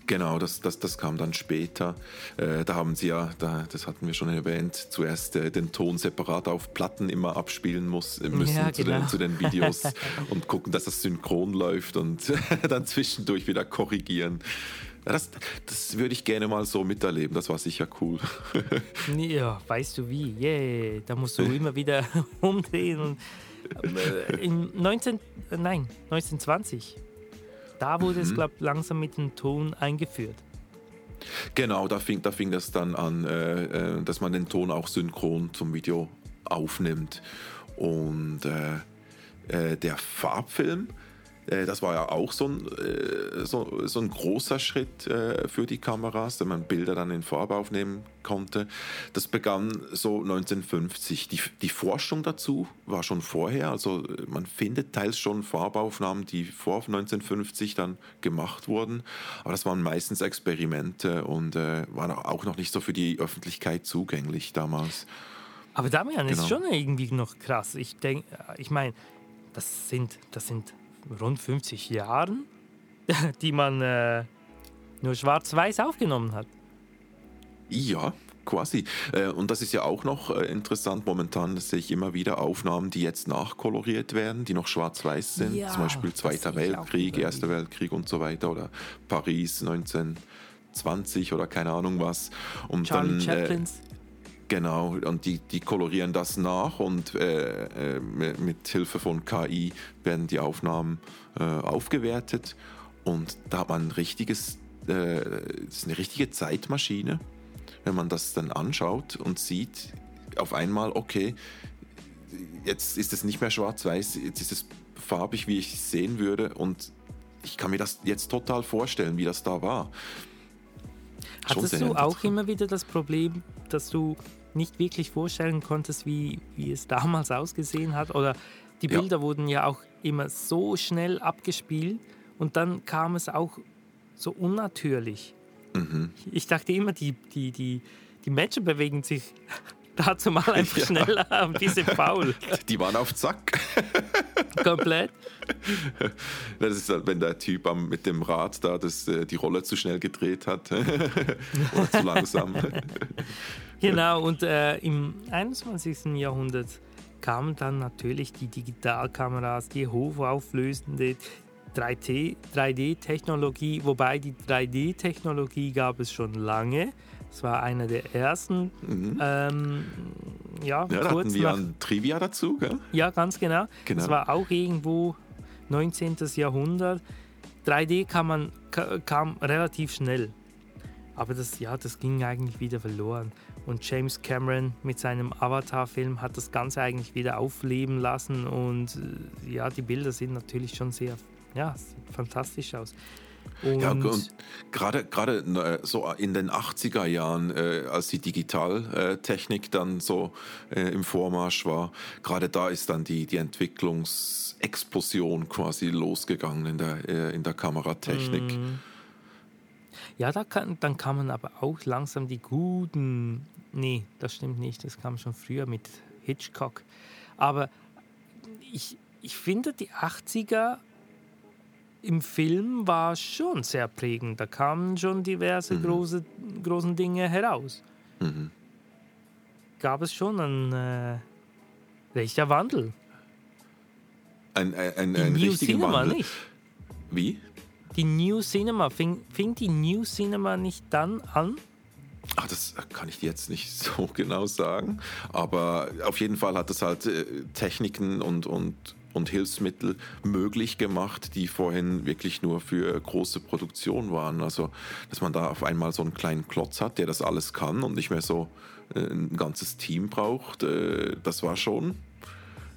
Genau, das, das, das kam dann später. Äh, da haben sie ja, da, das hatten wir schon erwähnt, zuerst äh, den Ton separat auf Platten immer abspielen muss, äh, müssen ja, genau. zu, den, zu den Videos und gucken, dass das synchron läuft und dann zwischendurch wieder korrigieren. Das, das würde ich gerne mal so miterleben, das war sicher cool. ja, weißt du wie? Yeah, da musst du immer wieder umdrehen. Und, äh, in 19, äh, nein, 1920 da wurde mhm. es, glaube ich, langsam mit dem Ton eingeführt. Genau, da fing, da fing das dann an, äh, äh, dass man den Ton auch synchron zum Video aufnimmt. Und äh, äh der Farbfilm, das war ja auch so ein, äh, so, so ein großer Schritt äh, für die Kameras, dass man Bilder dann in Farbe aufnehmen konnte. Das begann so 1950. Die, die Forschung dazu war schon vorher, also man findet teils schon Farbaufnahmen, die vor 1950 dann gemacht wurden, aber das waren meistens Experimente und äh, waren auch noch nicht so für die Öffentlichkeit zugänglich damals. Aber Damian genau. ist schon irgendwie noch krass. Ich denke, ich meine, das sind, das sind rund 50 Jahren, die man äh, nur schwarz-weiß aufgenommen hat. Ja, quasi. Äh, und das ist ja auch noch äh, interessant. Momentan sehe ich immer wieder Aufnahmen, die jetzt nachkoloriert werden, die noch schwarz-weiß sind. Ja, Zum Beispiel Zweiter Weltkrieg, Erster Weltkrieg und so weiter. Oder Paris 1920 oder keine Ahnung was. Und Charlie dann, äh, Chaplins. Genau, und die, die kolorieren das nach und äh, äh, mit, Hilfe von KI werden die Aufnahmen äh, aufgewertet. Und da hat man ein richtiges, äh, das ist eine richtige Zeitmaschine, wenn man das dann anschaut und sieht, auf einmal, okay, jetzt ist es nicht mehr schwarz-weiß, jetzt ist es farbig, wie ich es sehen würde. Und ich kann mir das jetzt total vorstellen, wie das da war. Hattest du auch immer wieder das Problem, dass du nicht wirklich vorstellen konntest, wie, wie es damals ausgesehen hat? Oder die Ja. Bilder wurden ja auch immer so schnell abgespielt und dann kam es auch so unnatürlich. Mhm. Ich dachte immer, die, die, die, die Menschen bewegen sich dazu mal einfach Ja. schneller, ein bisschen faul. Die waren auf Zack. Komplett. Das ist halt, wenn der Typ am, mit dem Rad da das, äh, die Rolle zu schnell gedreht hat oder zu langsam. Genau, und äh, im 21. Jahrhundert kamen dann natürlich die Digitalkameras, die hochauflösende 3D 3D-Technologie, wobei die 3D-Technologie gab es schon lange. Es war einer der ersten. Mhm. Ähm, ja, Ja, da hatten wir nach, ein Trivia dazu, gell? ja, ganz genau. Genau. Das war auch irgendwo 19. Jahrhundert. 3D kam, man, ka- kam relativ schnell. Aber das, ja, das ging eigentlich wieder verloren. Und James Cameron mit seinem Avatar-Film hat das Ganze eigentlich wieder aufleben lassen. Und äh, ja, die Bilder sind natürlich schon sehr, ja, fantastisch aus. Und, Ja, und gerade gerade so in den 80er Jahren, äh, als die Digitaltechnik dann so äh, im Vormarsch war, gerade da ist dann die, die Entwicklungsexplosion quasi losgegangen in der, äh, in der Kameratechnik. Mhm. ja, da kann, dann kann man aber auch langsam die guten. Nee, das stimmt nicht. Das kam schon früher mit Hitchcock. Aber ich, ich finde, die 80er im Film war schon sehr prägend. Da kamen schon diverse Mhm. große, großen Dinge heraus. Mhm. Gab es schon einen äh, rechter Wandel. Ein, ein, ein, ein New Cinema Wandel. nicht. Wie? Die New Cinema, fing, fing die New Cinema nicht dann an? Ach, das kann ich jetzt nicht so genau sagen. Aber auf jeden Fall hat es halt äh, Techniken und, und, und Hilfsmittel möglich gemacht, die vorhin wirklich nur für große Produktion waren. Also, dass man da auf einmal so einen kleinen Klotz hat, der das alles kann und nicht mehr so äh, ein ganzes Team braucht, äh, das war schon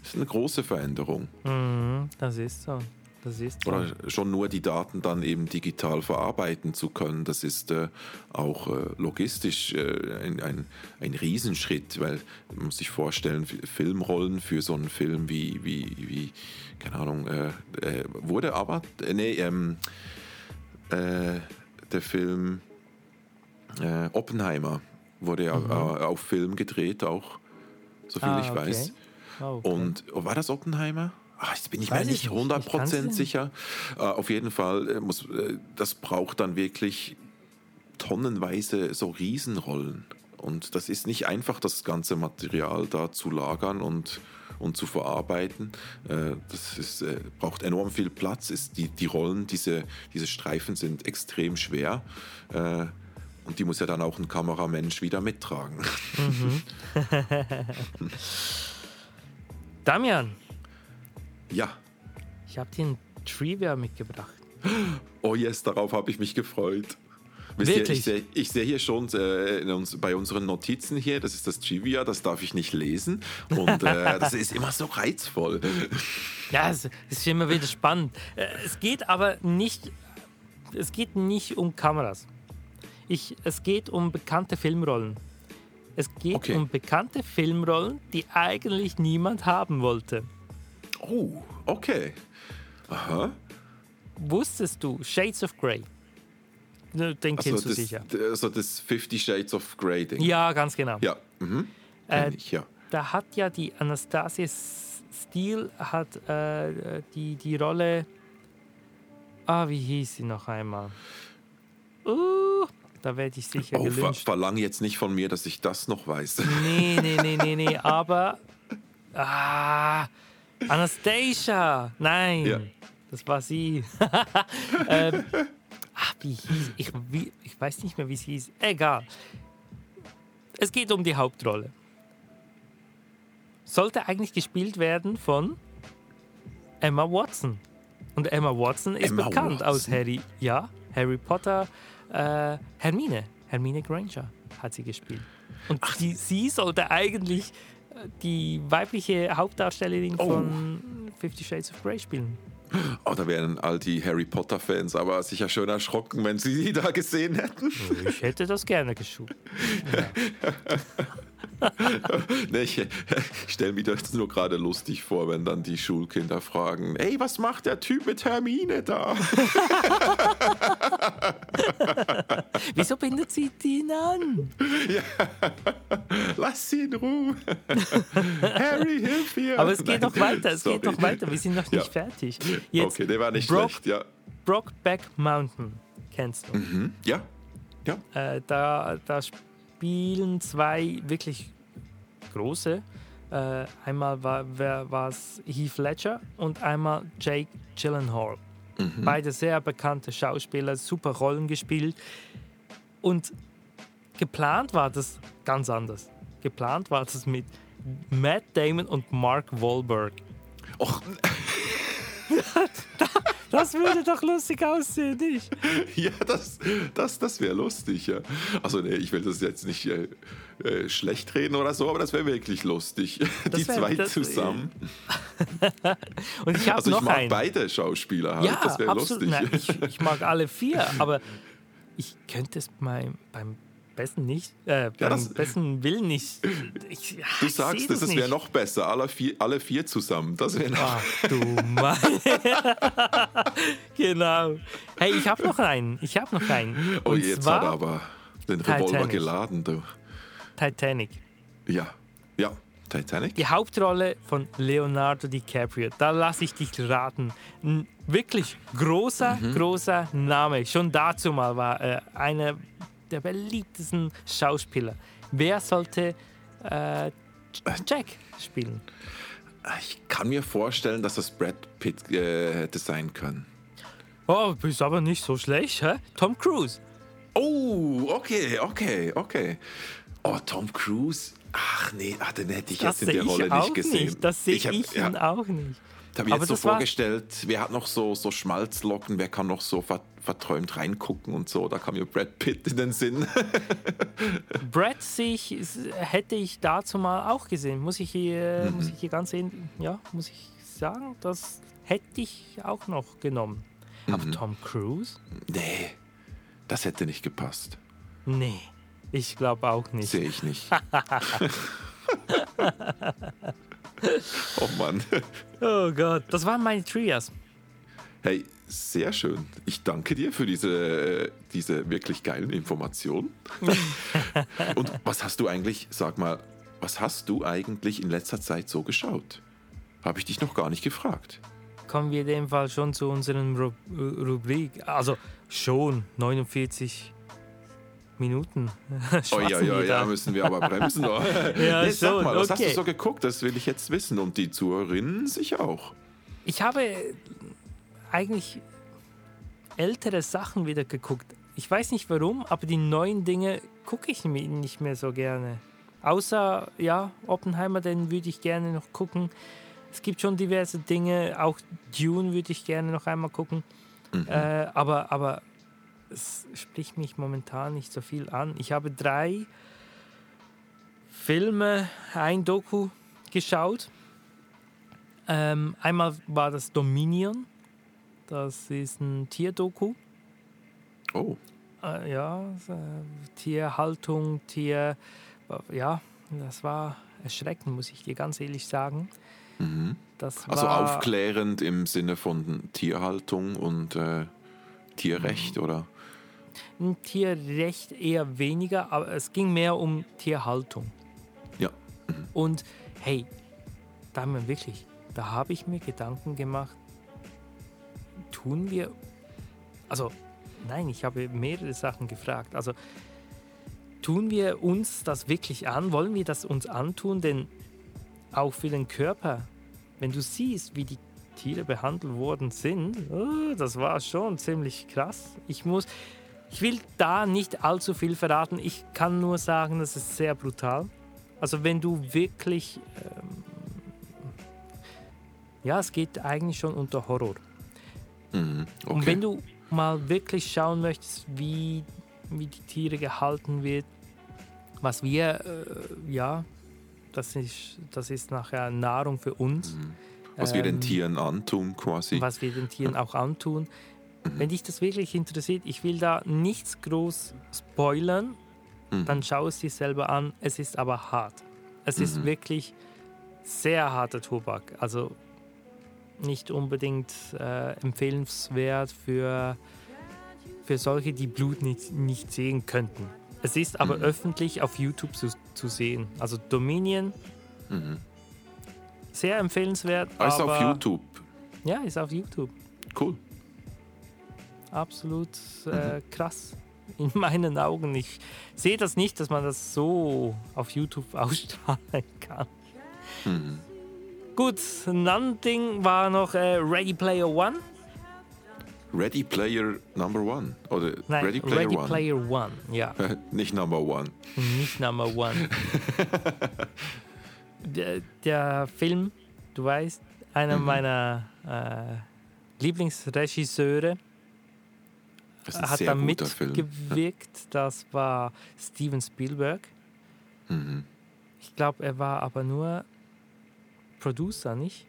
das eine große Veränderung. Mhm, das ist so. Das ist so. Oder schon nur die Daten dann eben digital verarbeiten zu können, das ist äh, auch äh, logistisch äh, ein, ein, ein Riesenschritt, weil man muss sich vorstellen, Filmrollen für so einen Film wie, wie, wie keine Ahnung, äh, äh, wurde aber, äh, nee, ähm, äh, der Film Oppenheimer wurde ja Mhm. auf Film gedreht, auch, so viel Ah, ich okay. weiß. Ah, okay. Und oh, war das Oppenheimer? Ah, jetzt bin ich Weiß mir ich nicht nicht. Ich kann's 100% nicht. sicher. Äh, auf jeden Fall äh, muss äh, das braucht dann wirklich tonnenweise so Riesenrollen. Und das ist nicht einfach, das ganze Material da zu lagern und, und zu verarbeiten. Äh, das ist, braucht enorm viel Platz. Ist die, die Rollen, diese, diese Streifen sind extrem schwer. Und die muss ja dann auch ein Kameramensch wieder mittragen. Damian, ja. ich habe dir ein Trivia mitgebracht. Oh yes, darauf habe ich mich gefreut. Wisst ihr, Wirklich? ich sehe seh hier schon äh, uns, bei unseren Notizen hier, das ist das Trivia, das darf ich nicht lesen. Und äh, das ist immer so reizvoll. Ja, es ist immer wieder spannend. Äh, Es geht aber nicht, es geht nicht um Kameras. Ich, es geht um bekannte Filmrollen. Es geht Okay. um bekannte Filmrollen, die eigentlich niemand haben wollte. Oh, okay. Aha. Wusstest du, Shades of Grey? Ne, Den Also kennst du das, sicher. also das Fifty Shades of Grey Ding. Ja, ganz genau. Ja. Mhm. Äh, ich, ja. Da hat ja die Anastasia Steele hat äh, die, die Rolle. Ah, wie hieß sie noch einmal? Uh, Da werde ich sicher Oh, ver verlang jetzt nicht von mir, dass ich das noch weiß. Nee, nee, nee, nee, nee. Aber. Ah, Anastasia! Nein! Ja. Das war sie. ähm, ach, wie hieß. Ich, wie, ich weiß nicht mehr, wie sie hieß. Egal. Es geht um die Hauptrolle. Sollte eigentlich gespielt werden von Emma Watson. Und Emma Watson ist Emma bekannt aus Watson? Harry. Ja, Harry Potter. Äh, Hermine. Hermine Granger hat sie gespielt. Und die, sie sollte eigentlich die weibliche Hauptdarstellerin Oh. von Fifty Shades of Grey spielen. Oh, da wären all die Harry Potter-Fans aber sicher schön erschrocken, wenn sie die da gesehen hätten. Ich hätte das gerne geschaut. Nee, ich stelle mir das nur gerade lustig vor, wenn dann die Schulkinder fragen: Ey, was macht der Typ mit Hermine da? Wieso bindet sie ihn an? Lass sie in Ruhe. Harry, hilf mir. Aber es geht Nein, noch weiter, es sorry. geht noch weiter. Wir sind noch nicht Ja. fertig. Jetzt Okay, der war nicht Brock, schlecht, ja. Brockback Mountain kennst du. Hm? Ja? Ja. Äh, da, da spielen zwei wirklich große. Äh, einmal war es Heath Ledger und einmal Jake Gyllenhaal. Beide sehr bekannte Schauspieler, super Rollen gespielt. Und geplant war das ganz anders. Geplant war das mit Matt Damon und Mark Wahlberg. Och, Das würde doch lustig aussehen, nicht? ja, das, das, das wäre lustig, ja. Also, nee, ich will das jetzt nicht äh, äh, schlecht reden oder so, aber das wäre wirklich lustig. die wär- zwei das- zusammen. Und ich Also, ich mag einen. beide Schauspieler halt. Ja, das wäre lustig. Nein, ich, ich mag alle vier, aber ich könnte es beim, beim besten nicht, äh, beim das- besten Willen nicht. Ich, ja, Du ich sagst, es, es wäre noch besser, alle vier, alle vier zusammen. Das wäre noch. Ach du meine. genau. Hey, ich habe noch einen. Ich habe noch einen. oh, Und jetzt hat er aber den Revolver Titanic. geladen, du. Titanic. Ja, ja. Titanic? Die Hauptrolle von Leonardo DiCaprio. Da lasse ich dich raten. Ein wirklich großer, Mhm. großer Name. Schon dazu mal war er einer der beliebtesten Schauspieler. Wer sollte äh, Jack spielen? Ich kann mir vorstellen, dass das Brad Pitt äh, hätte sein können. Oh, bist aber nicht so schlecht, hä? Tom Cruise. Oh, okay, okay, okay. Oh, Tom Cruise. Ach nee, ah, den hätte ich Das jetzt in der Rolle nicht gesehen. nicht. Das sehe ich, hab- ja, ihn auch nicht. Ich habe mir Aber jetzt so vorgestellt, wer hat noch so, so Schmalzlocken, wer kann noch so ver verträumt reingucken und so. Da kam mir Brad Pitt in den Sinn. Brad sich hätte ich dazu mal auch gesehen. Muss ich hier, Mhm. muss ich hier ganz sehen, ja, muss ich sagen, das hätte ich auch noch genommen. Aber Mhm. Tom Cruise? nee, das hätte nicht gepasst. Nee, ich glaube auch nicht. Sehe ich nicht. oh Mann. Oh Gott, das waren meine Trias. Hey, sehr schön. Ich danke dir für diese, diese wirklich geilen Informationen. Und was hast du eigentlich, sag mal, was hast du eigentlich in letzter Zeit so geschaut? Habe ich dich noch gar nicht gefragt. Kommen wir in dem Fall schon zu unseren Ru Rubrik. Also schon 49 Minuten. Oh ja, ja, ja, müssen wir aber bremsen. Ja, nee, sag schon, mal, was hast okay. du so geguckt? Das will ich jetzt wissen. Und die Zuhörerinnen sicher auch. Ich habe eigentlich ältere Sachen wieder geguckt. Ich weiß nicht warum, aber die neuen Dinge gucke ich mi- nicht mehr so gerne. Außer, ja, Oppenheimer, den würde ich gerne noch gucken. Es gibt schon diverse Dinge, auch Dune würde ich gerne noch einmal gucken. Äh, aber, aber es spricht mich momentan nicht so viel an. Ich habe drei Filme, ein Doku geschaut. Ähm, einmal war das Dominion. Das ist ein Tierdoku. Oh, Äh, ja, äh, Tierhaltung, Tier. Ja, das war erschreckend, muss ich dir ganz ehrlich sagen. Das also aufklärend im Sinne von Tierhaltung und äh, Tierrecht, Mhm. oder? Ein Tierrecht eher weniger, aber es ging mehr um Tierhaltung. Ja. Und hey, da haben wir wirklich, da habe ich mir Gedanken gemacht, tun wir, also nein, ich habe mehrere Sachen gefragt. Also tun wir uns das wirklich an? Wollen wir das uns antun? Denn auch für den Körper, wenn du siehst, wie die Tiere behandelt worden sind, oh, das war schon ziemlich krass. Ich muss, ich will da nicht allzu viel verraten. Ich kann nur sagen, das ist sehr brutal. Also wenn du wirklich, ähm, ja, es geht eigentlich schon unter Horror. Mhm, okay. Und wenn du mal wirklich schauen möchtest, wie, wie die Tiere gehalten wird, was wir, äh, ja, das ist, das ist nachher Nahrung für uns. Mhm. Was wir den Ähm, Tieren antun, quasi. was wir den Tieren auch antun. Wenn dich das wirklich interessiert, ich will da nichts groß spoilern, Mhm. dann schau es dir selber an. Es ist aber hart. Es ist wirklich sehr harter Tobak. Also nicht unbedingt äh, empfehlenswert für, für solche, die Blut nicht, nicht sehen könnten. Es ist aber öffentlich auf YouTube zu, zu sehen. Also Dominion, Mhm. sehr empfehlenswert. Ist aber, auf YouTube. Ja, ist auf YouTube. Cool. Absolut äh, krass in meinen Augen. Ich sehe das nicht, dass man das so auf YouTube ausstrahlen kann. Mhm. Gut, Ding war noch äh, Ready Player One. Ready Player Number One. Oder Nein, Ready Player One. Player One, ja, Nicht Number One. nicht Number One. der, der Film, du weißt, einer Mhm. meiner äh, Lieblingsregisseure hat da mitgewirkt. Das war Steven Spielberg. Mhm. Ich glaube, er war aber nur Producer, nicht?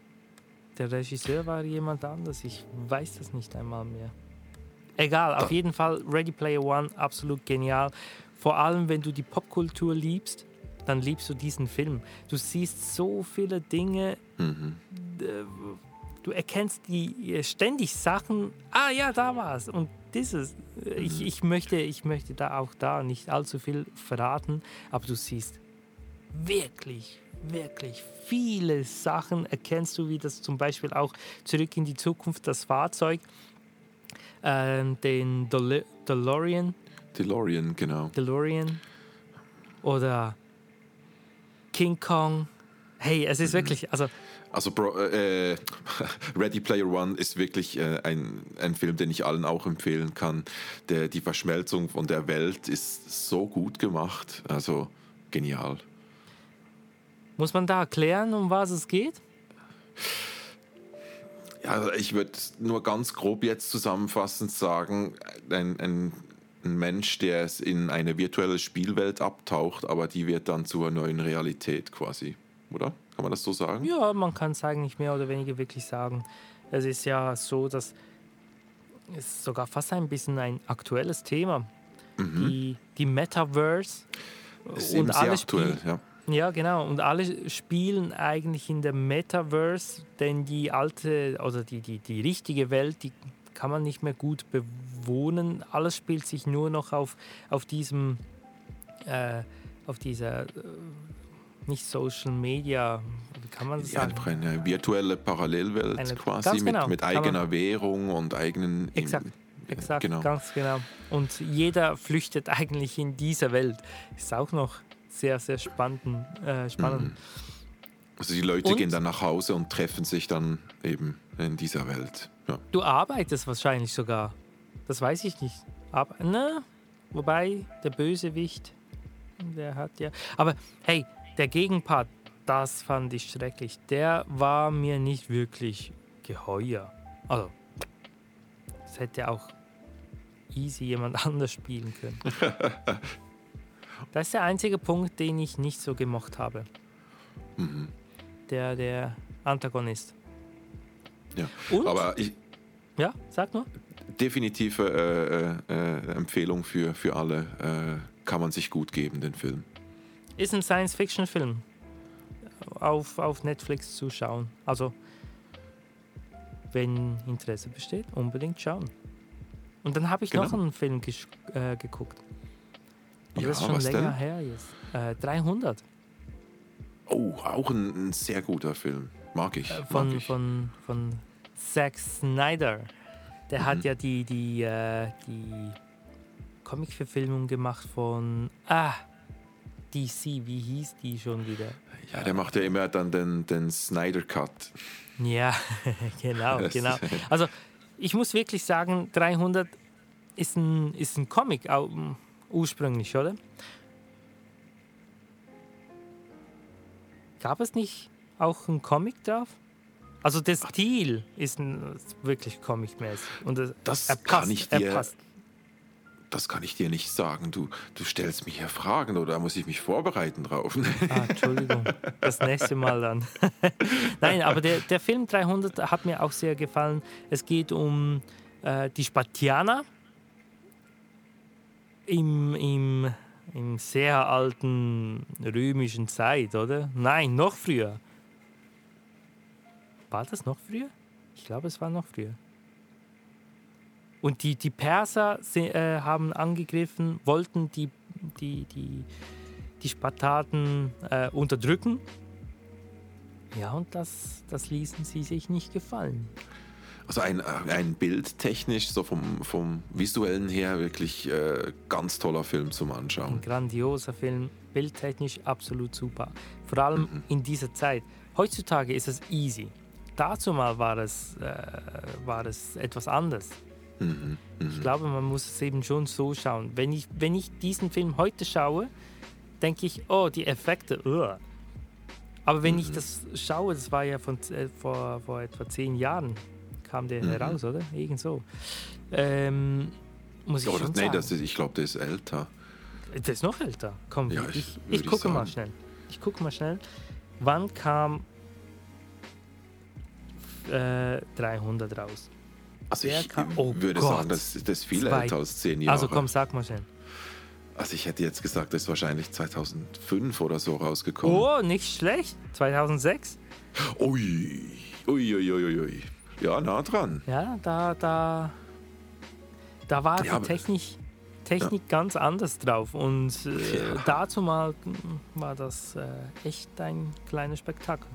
Der Regisseur war jemand anders. Ich weiß das nicht einmal mehr. Egal, auf jeden Fall Ready Player One, absolut genial. Vor allem, wenn du die Popkultur liebst, dann liebst du diesen Film. Du siehst so viele Dinge, Mhm. äh, du erkennst die äh, ständig Sachen. Ah ja, da war's und dieses. Äh, Ich, ich möchte, ich möchte da auch da nicht allzu viel verraten, aber du siehst wirklich, wirklich viele Sachen. Erkennst du, wie das zum Beispiel auch zurück in die Zukunft das Fahrzeug, ähm, den Dele DeLorean, DeLorean, genau. DeLorean oder King Kong. Hey, es ist wirklich, also Also Bro, äh, Ready Player One ist wirklich äh, ein, ein Film, den ich allen auch empfehlen kann. Der, die Verschmelzung von der Welt ist so gut gemacht. Also genial. muss man da erklären, um was es geht? Ja, ich würde nur ganz grob jetzt zusammenfassend sagen, ein, ein, ein Mensch, der es in eine virtuelle Spielwelt abtaucht, aber die wird dann zur neuen Realität quasi, oder? Kann man das so sagen? Ja, man kann es eigentlich mehr oder weniger wirklich sagen. Es ist ja so, dass es sogar fast ein bisschen ein aktuelles Thema. Die, die Metaverse Ist eben sehr aktuell, ja. Ja, genau. Und alle spielen eigentlich in der Metaverse, denn die alte oder die, die, die richtige Welt, die kann man nicht mehr gut bewohnen. Alles spielt sich nur noch auf, auf diesem, äh, auf dieser, äh, nicht Social Media, wie kann man das Ja, sagen? einfach eine virtuelle Parallelwelt Eine- quasi mit, genau, mit kann man- eigener Währung und eigenen. Exakt. im- Exakt, Genau. ganz genau. Und jeder flüchtet eigentlich in diese Welt. Ist auch noch sehr, sehr spannend. Äh, spannend. Also die Leute Und? gehen dann nach Hause und treffen sich dann eben in dieser Welt. Ja. Du arbeitest wahrscheinlich sogar. Das weiß ich nicht. Aber, ne? Wobei, der Bösewicht, der hat ja. Aber hey, der Gegenpart, das fand ich schrecklich. Der war mir nicht wirklich geheuer. Also, das hätte auch easy jemand anders spielen können. Das ist der einzige Punkt, den ich nicht so gemocht habe. Mhm. Der, der Antagonist. Ja. Und? Aber ich, Ja, sag nur. definitive äh, äh, äh, Empfehlung für, für alle. Äh, kann man sich gut geben, den Film. Ist ein Science-Fiction-Film auf, auf Netflix zu schauen. Also, wenn Interesse besteht, unbedingt schauen. Und dann habe ich noch Genau. einen Film äh, geguckt. Aber Ja, das ist schon länger denn? her jetzt. Äh, 300 Oh, auch ein, ein sehr guter Film. Mag ich. äh, mag von, ich. von, von Zack Snyder. der hat ja die, die, äh, die Comic-Verfilmung gemacht von ah, DC, wie hieß die schon wieder? Ja, der macht ja immer dann den, den Snyder Cut. Ja, genau, genau. Also ich muss wirklich sagen, 300 ist ein, ist ein Comic ursprünglich, oder? Gab es nicht auch einen Comic drauf? Also der Stil ist, wirklich comicmäßig. Und das, das passt, kann ich dir, das kann ich dir nicht sagen. Du, du stellst mich hier Fragen oder muss ich mich vorbereiten drauf? Ah, Entschuldigung, das nächste Mal dann. Nein, aber der, der Film 300 hat mir auch sehr gefallen. Es geht um äh, die Spartianer im, im, im sehr alten römischen Zeit, oder? Nein, noch früher. War das noch früher? Ich glaube, es war noch früher. Und die, die Perser äh, haben angegriffen, wollten die, die, die, die Spartaten äh, unterdrücken. Ja, und das, das ließen sie sich nicht gefallen. Also ein, äh, ein bildtechnisch, so vom, vom visuellen her, wirklich äh, ganz toller Film zum Anschauen. Ein grandioser Film, bildtechnisch absolut super. Vor allem mhm. in dieser Zeit. Heutzutage ist es easy dazu mal war es, äh, war es etwas anders. Mhm, mh. Ich glaube, man muss es eben schon so schauen. Wenn ich, wenn ich diesen Film heute schaue, denke ich, oh, die Effekte, uh. Aber wenn mhm. ich das schaue, das war ja von, äh, vor, vor etwa zehn Jahren, kam der mhm. heraus, oder? Irgend so. Ähm, muss ich ja, schon nee, sagen. Das ist, ich glaube, der ist älter. Der ist noch älter. Komm, ja, ich, ich, ich gucke mal schnell. Ich gucke mal schnell. Wann kam äh, 300 raus. Also ich kann, oh würde Gott. sagen, das, das ist viel Zwei. älter als 10 Jahre. Also komm, sag mal schnell. Also ich hätte jetzt gesagt, das ist wahrscheinlich 2005 oder so rausgekommen. Oh, nicht schlecht. 2006. Ui, ui, ui, ui, ui. Ja, nah dran. Ja, da, da, da war ja, die Technik, Technik ja. ganz anders drauf. Und äh, ja. dazu mal war das äh, echt ein kleines Spektakel.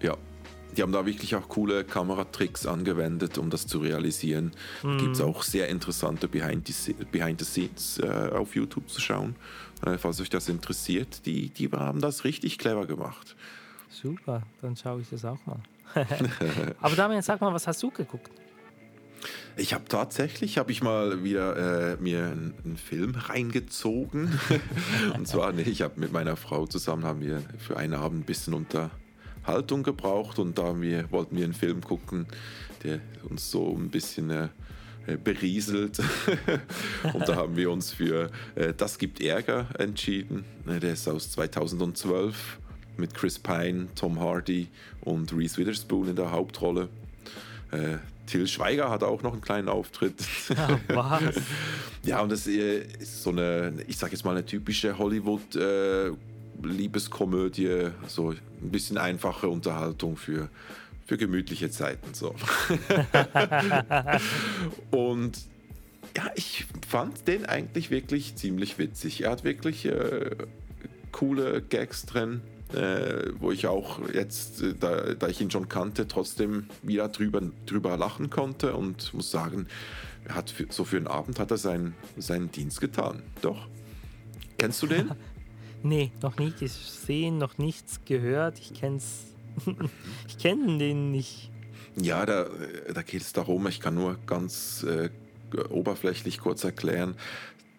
Ja, die haben da wirklich auch coole Kameratricks angewendet, um das zu realisieren. Mhm. Da gibt es auch sehr interessante Behind the, Behind the Scenes äh, auf YouTube zu schauen, äh, falls euch das interessiert. Die, die haben das richtig clever gemacht. Super, dann schaue ich das auch mal. Aber Damian, sag mal, was hast du geguckt? Ich habe tatsächlich, habe ich mal wieder äh, mir einen, einen, Film reingezogen. Und zwar, nee, ich habe mit meiner Frau zusammen, haben wir für einen Abend ein bisschen unter Haltung gebraucht und da wir, wollten wir einen Film gucken, der uns so ein bisschen äh, äh berieselt. und da haben wir uns für äh, Das gibt Ärger entschieden. Äh, der ist aus 2012 mit Chris Pine, Tom Hardy und Reese Witherspoon in der Hauptrolle. Äh, Till Schweiger hat auch noch einen kleinen Auftritt. Ja, was? ja, und das ist so eine, ich sage jetzt mal, eine typische Hollywood- äh, Liebeskomödie, so ein bisschen einfache Unterhaltung für, für gemütliche Zeiten. So. und ja, ich fand den eigentlich wirklich ziemlich witzig. Er hat wirklich äh, coole Gags drin, äh, wo ich auch jetzt, äh, da, da, ich ihn schon kannte, trotzdem wieder drüber, drüber lachen konnte und muss sagen, er hat für, so für einen Abend hat er seinen, seinen Dienst getan. Doch. Kennst du den? Nee, noch nicht gesehen, noch nichts gehört. Ich kenn's. ich kenne den nicht. Ja, da, da geht es darum, ich kann nur ganz äh, oberflächlich kurz erklären.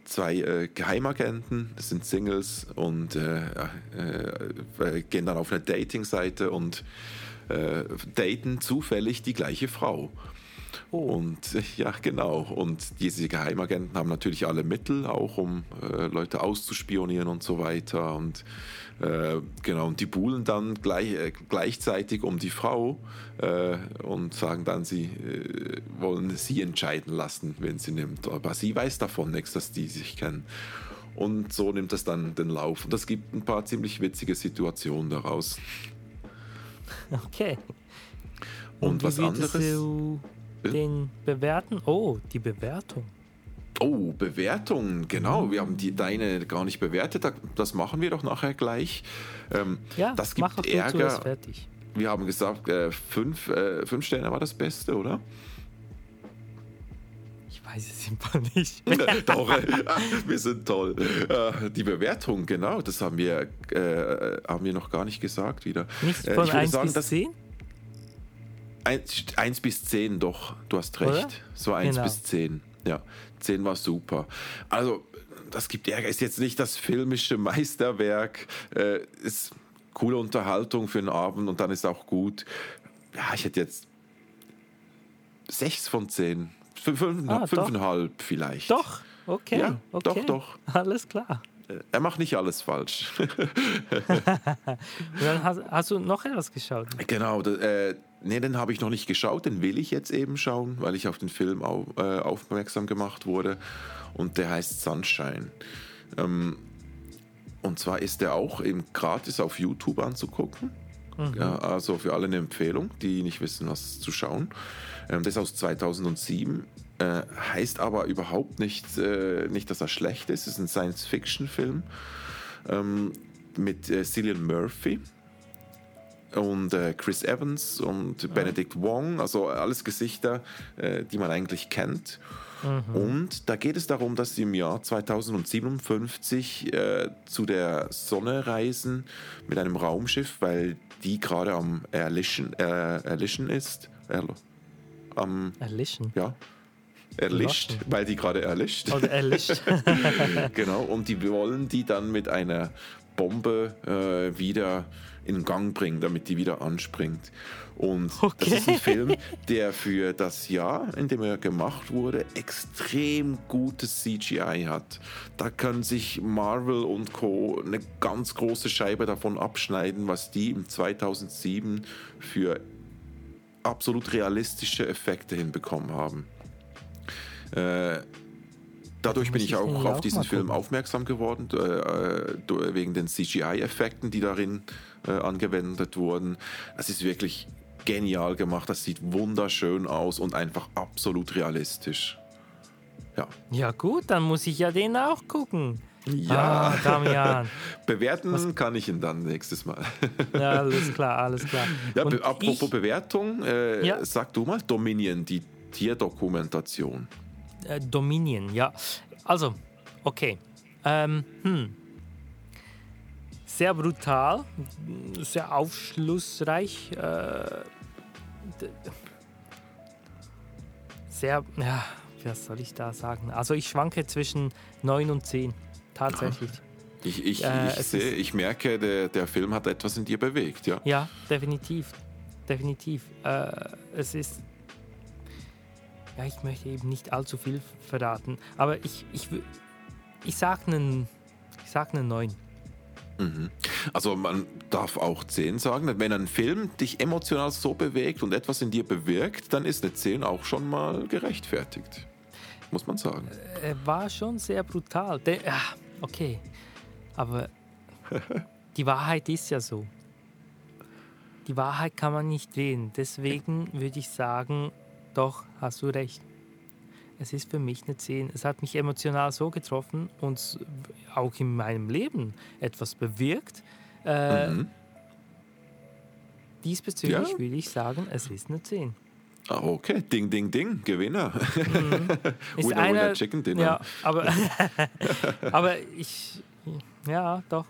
Zwei äh, Geheimagenten, das sind Singles und äh, äh gehen dann auf eine Dating-Seite und äh, daten zufällig die gleiche Frau. Oh. Und ja, genau. Und diese Geheimagenten haben natürlich alle Mittel, auch um äh, Leute auszuspionieren und so weiter. Und äh, genau, und die buhlen dann gleich, äh, gleichzeitig um die Frau äh, und sagen dann, sie äh, wollen sie entscheiden lassen, wenn sie nimmt. Aber sie weiß davon nichts, dass die sich kennen. Und so nimmt das dann den Lauf. Und das gibt ein paar ziemlich witzige Situationen daraus. Okay. Und, und was anderes. So den bewerten. Oh, die Bewertung. Oh, Bewertung, genau. Wir haben die, deine gar nicht bewertet. Das machen wir doch nachher gleich. Ähm, ja, das gibt mach Ärger. fertig. Wir haben gesagt, äh, fünf, äh, fünf Sterne war das Beste, oder? weiß es einfach nicht. Doch, äh, wir sind toll. Äh, die Bewertung, genau, das haben wir, äh, haben wir noch gar nicht gesagt wieder. Nicht Äh, von ich würde 1 sagen, bis dass- 10? 1, bis 10, doch, du hast recht. Oder? So 1 Genau. bis 10. Ja, 10 war super. Also, das gibt Ärger. Ist jetzt nicht das filmische Meisterwerk. Äh, ist coole Unterhaltung für einen Abend und dann ist auch gut. Ja, ich hätte jetzt 6 von 10. Fünf, fünf, Ah, doch. fünfeinhalb vielleicht. Doch, okay. Ja, okay. doch, doch. Alles klar. Äh, Er macht nicht alles falsch. Und dann hast, hast du noch etwas geschaut? Genau, äh, nee, den habe ich noch nicht geschaut, den will ich jetzt eben schauen, weil ich auf den Film au, äh, aufmerksam gemacht wurde. Und der heißt Sunshine. Ähm, und zwar ist der auch eben gratis auf YouTube anzugucken. Ja, also für alle eine Empfehlung, die nicht wissen, was zu schauen. Ähm, der ist aus 2007. Äh, heißt aber überhaupt nicht, äh, nicht, dass er schlecht ist. Es ist ein Science-Fiction-Film ähm, mit äh, Cillian Murphy und äh, Chris Evans und Benedict Wong, also alles Gesichter, äh, die man eigentlich kennt. Und da geht es darum, dass sie im Jahr 2057 äh, zu der Sonne reisen mit einem Raumschiff, weil die gerade am Erlischen, äh, erlischen ist. Erl am, Erlischen. ja, erlischt, weil die gerade erlischt. Oder erlischt. Genau, und die wollen die dann mit einer Bombe äh, wieder in Gang bringen, damit die wieder anspringt. Und das ist ein Okay. Film, der für das Jahr, in dem er gemacht wurde, extrem gutes CGI hat. Da können sich Marvel und Co. eine ganz große Scheibe davon abschneiden, was die im 2007 für absolut realistische Effekte hinbekommen haben. Äh, dadurch bin ich auch auf diesen Film aufmerksam geworden, äh, äh, wegen den CGI-Effekten, die darin äh, angewendet wurden. Das ist wirklich genial gemacht, das sieht wunderschön aus und einfach absolut realistisch. Ja, ja gut, dann muss ich ja den auch gucken. Ja. Ah, Damian. bewerten kann ich ihn dann nächstes Mal. Ja, alles klar, alles klar. Ja, be apropos ich, Bewertung, äh, Ja. sag du mal Dominion, die Tierdokumentation. äh, Dominion, ja. Also, okay. Ähm, hm. Sehr brutal, sehr aufschlussreich. Äh, sehr, ja, was soll ich da sagen? Also ich schwanke zwischen 9 und 10, tatsächlich. Ich, ich, Äh, ich, sehe, ich merke, der, der Film hat etwas in dir bewegt, ja. Ja, definitiv. Definitiv. Äh, es ist. Ja, ich möchte eben nicht allzu viel verraten. Aber ich, ich, ich sag einen. Ich sag einen 9. Mhm. Also man darf auch 10 sagen. Wenn ein Film dich emotional so bewegt und etwas in dir bewirkt, dann ist eine 10 auch schon mal gerechtfertigt. Muss man sagen. Er war schon sehr brutal. Ja, okay. Aber die Wahrheit ist ja so. Die Wahrheit kann man nicht drehen. Deswegen würde ich sagen, doch, hast du recht. Es ist für mich eine 10. Es hat mich emotional so getroffen und auch in meinem Leben etwas bewirkt. Äh, Mhm. Diesbezüglich Ja. würde ich sagen, es ist eine 10. Ah, Okay, ding, ding, ding, Gewinner. Ist Winner, winner, einer- chicken dinner. Ja, aber, aber ich, ja, doch,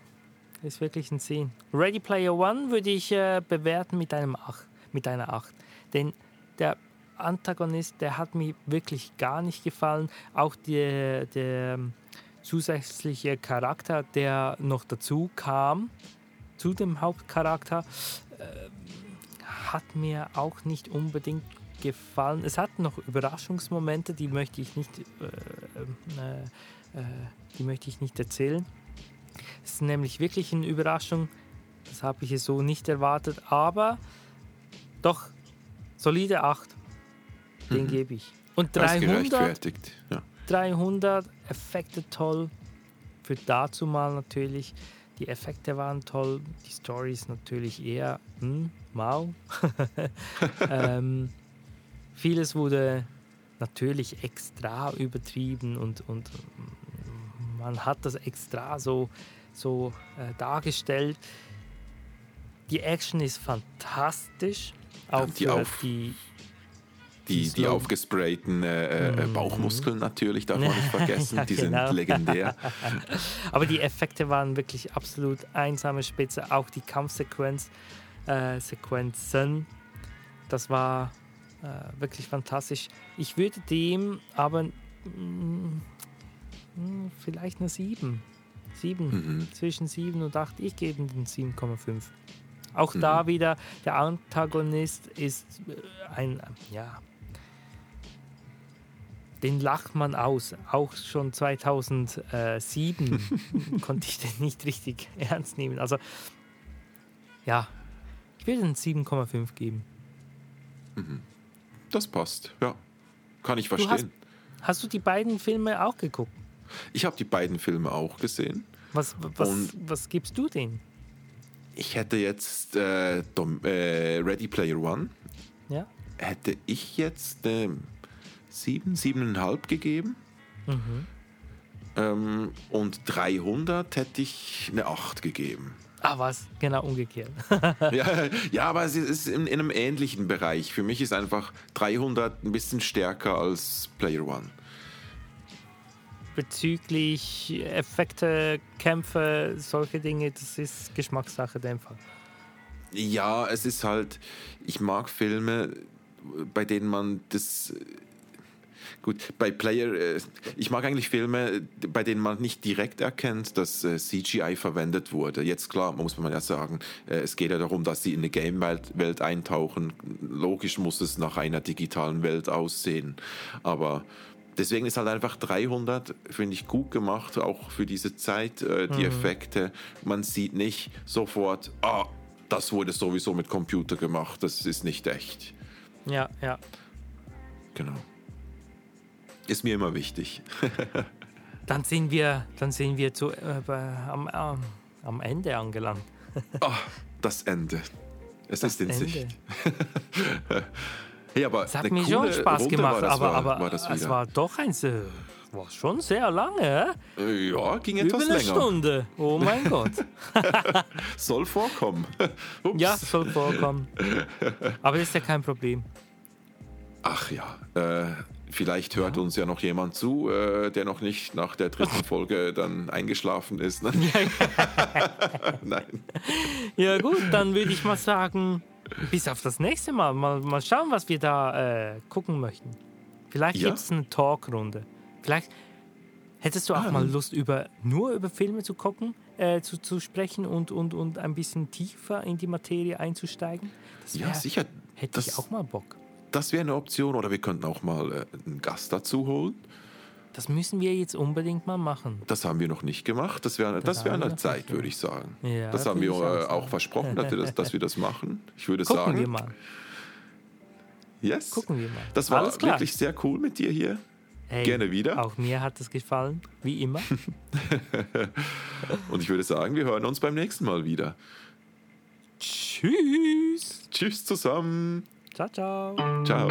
ist wirklich ein 10. Ready Player One würde ich äh, bewerten mit, einem 8, mit einer 8. Denn der Antagonist, der hat mir wirklich gar nicht gefallen. Auch der, der ähm, zusätzliche Charakter, der noch dazu kam, zu dem Hauptcharakter, äh, hat mir auch nicht unbedingt gefallen. Es hat noch Überraschungsmomente, die möchte ich nicht, äh, äh, äh, die möchte ich nicht erzählen. Es ist nämlich wirklich eine Überraschung. Das habe ich so nicht erwartet, aber doch solide 8. Den gebe ich. Und Das ist 300 gerechtfertigt. Ja. 300 Effekte toll. Für dazu mal natürlich. Die Effekte waren toll. Die Story ist natürlich eher, hm, mau. ähm, vieles wurde natürlich extra übertrieben und, und mm, man hat das extra so, so äh, dargestellt. Die Action ist fantastisch. Auch die die Die, die aufgesprayten äh, äh, Bauchmuskeln natürlich, darf man nicht vergessen. Ja, die genau. sind legendär. Aber die Effekte waren wirklich absolut einsame Spitze. Auch die Kampfsequenz, äh, Sequenzen, das war äh, wirklich fantastisch. Ich würde dem aber mm, mm, vielleicht eine 7. 7. Mhm. Zwischen 7 und 8. Ich gebe ihm den 7,5. Auch Mhm. da wieder, der Antagonist ist äh, ein, ja, den lacht man aus. Auch schon 2007 konnte ich den nicht richtig ernst nehmen. Also, ja, ich würde den 7,5 geben. Das passt, ja. Kann ich Du hast, verstehen. hast du die beiden Filme auch geguckt? Ich habe die beiden Filme auch gesehen. Was, was, Und- was gibst du denen? Ich hätte jetzt äh, Dom, äh, Ready Player One, Ja? hätte ich jetzt äh, sieben, siebeneinhalb gegeben. Mhm. Ähm, und 300 hätte ich eine 8 gegeben. Ah, was? Genau umgekehrt. ja, ja, aber es ist in, in einem ähnlichen Bereich. Für mich ist einfach 300 ein bisschen stärker als Player One. Bezüglich Effekte, Kämpfe, solche Dinge, das ist Geschmackssache in dem Fall. Ja, es ist halt, ich mag Filme, bei denen man das. Gut, bei Player, äh, ich mag eigentlich Filme, bei denen man nicht direkt erkennt, dass äh, CGI verwendet wurde. Jetzt klar, muss man ja sagen, äh, es geht ja darum, dass sie in eine Game-Welt Welt eintauchen. Logisch muss es nach einer digitalen Welt aussehen. Aber deswegen ist halt einfach 300, finde ich, gut gemacht, auch für diese Zeit, äh, die Effekte. Man sieht nicht sofort, ah, das wurde sowieso mit Computer gemacht, das ist nicht echt. Ja, ja. Genau. Ist mir immer wichtig. Dann sind wir, dann sind wir zu, äh, am, am, am Ende angelangt. Ah, das Ende. Es Das ist in Ende. Sicht. hey, aber Es hat eine mir schon Spaß Runde gemacht, das, aber, aber war das es war doch eins, äh, war schon sehr lange. ja, ging Über etwas eine länger. Stunde. Oh mein Gott. Soll vorkommen. Ups. Ja, soll vorkommen. Aber das ist ja kein Problem. Ach ja, äh, vielleicht hört uns ja noch jemand zu, äh, der noch nicht nach der dritten Folge dann eingeschlafen ist. Ne? Nein. Ja gut, dann würde ich mal sagen, bis auf das nächste Mal. Mal, mal schauen, was wir da äh, gucken möchten. Vielleicht Ja. gibt es eine Talkrunde. Vielleicht hättest du auch Ah. mal Lust, über, nur über Filme zu gucken, äh, zu, zu sprechen und, und, und ein bisschen tiefer in die Materie einzusteigen. Das Ja, wär- sicher. Hätte ich Das- auch mal Bock. Das wäre eine Option. Oder wir könnten auch mal äh, einen Gast dazu holen. Das müssen wir jetzt unbedingt mal machen. Das haben wir noch nicht gemacht. Das wäre das wär noch Zeit, würde ich sagen. Ja, das haben wir auch äh, auch versprochen, dass wir das, dass wir das machen. Ich würde Gucken sagen, wir mal. yes. Gucken wir mal. Das war wirklich sehr cool mit dir hier. Hey, gerne wieder. Auch mir hat es gefallen, wie immer. Und ich würde sagen, wir hören uns beim nächsten Mal wieder. Tschüss. Tschüss zusammen. Ciao, ciao. Ciao.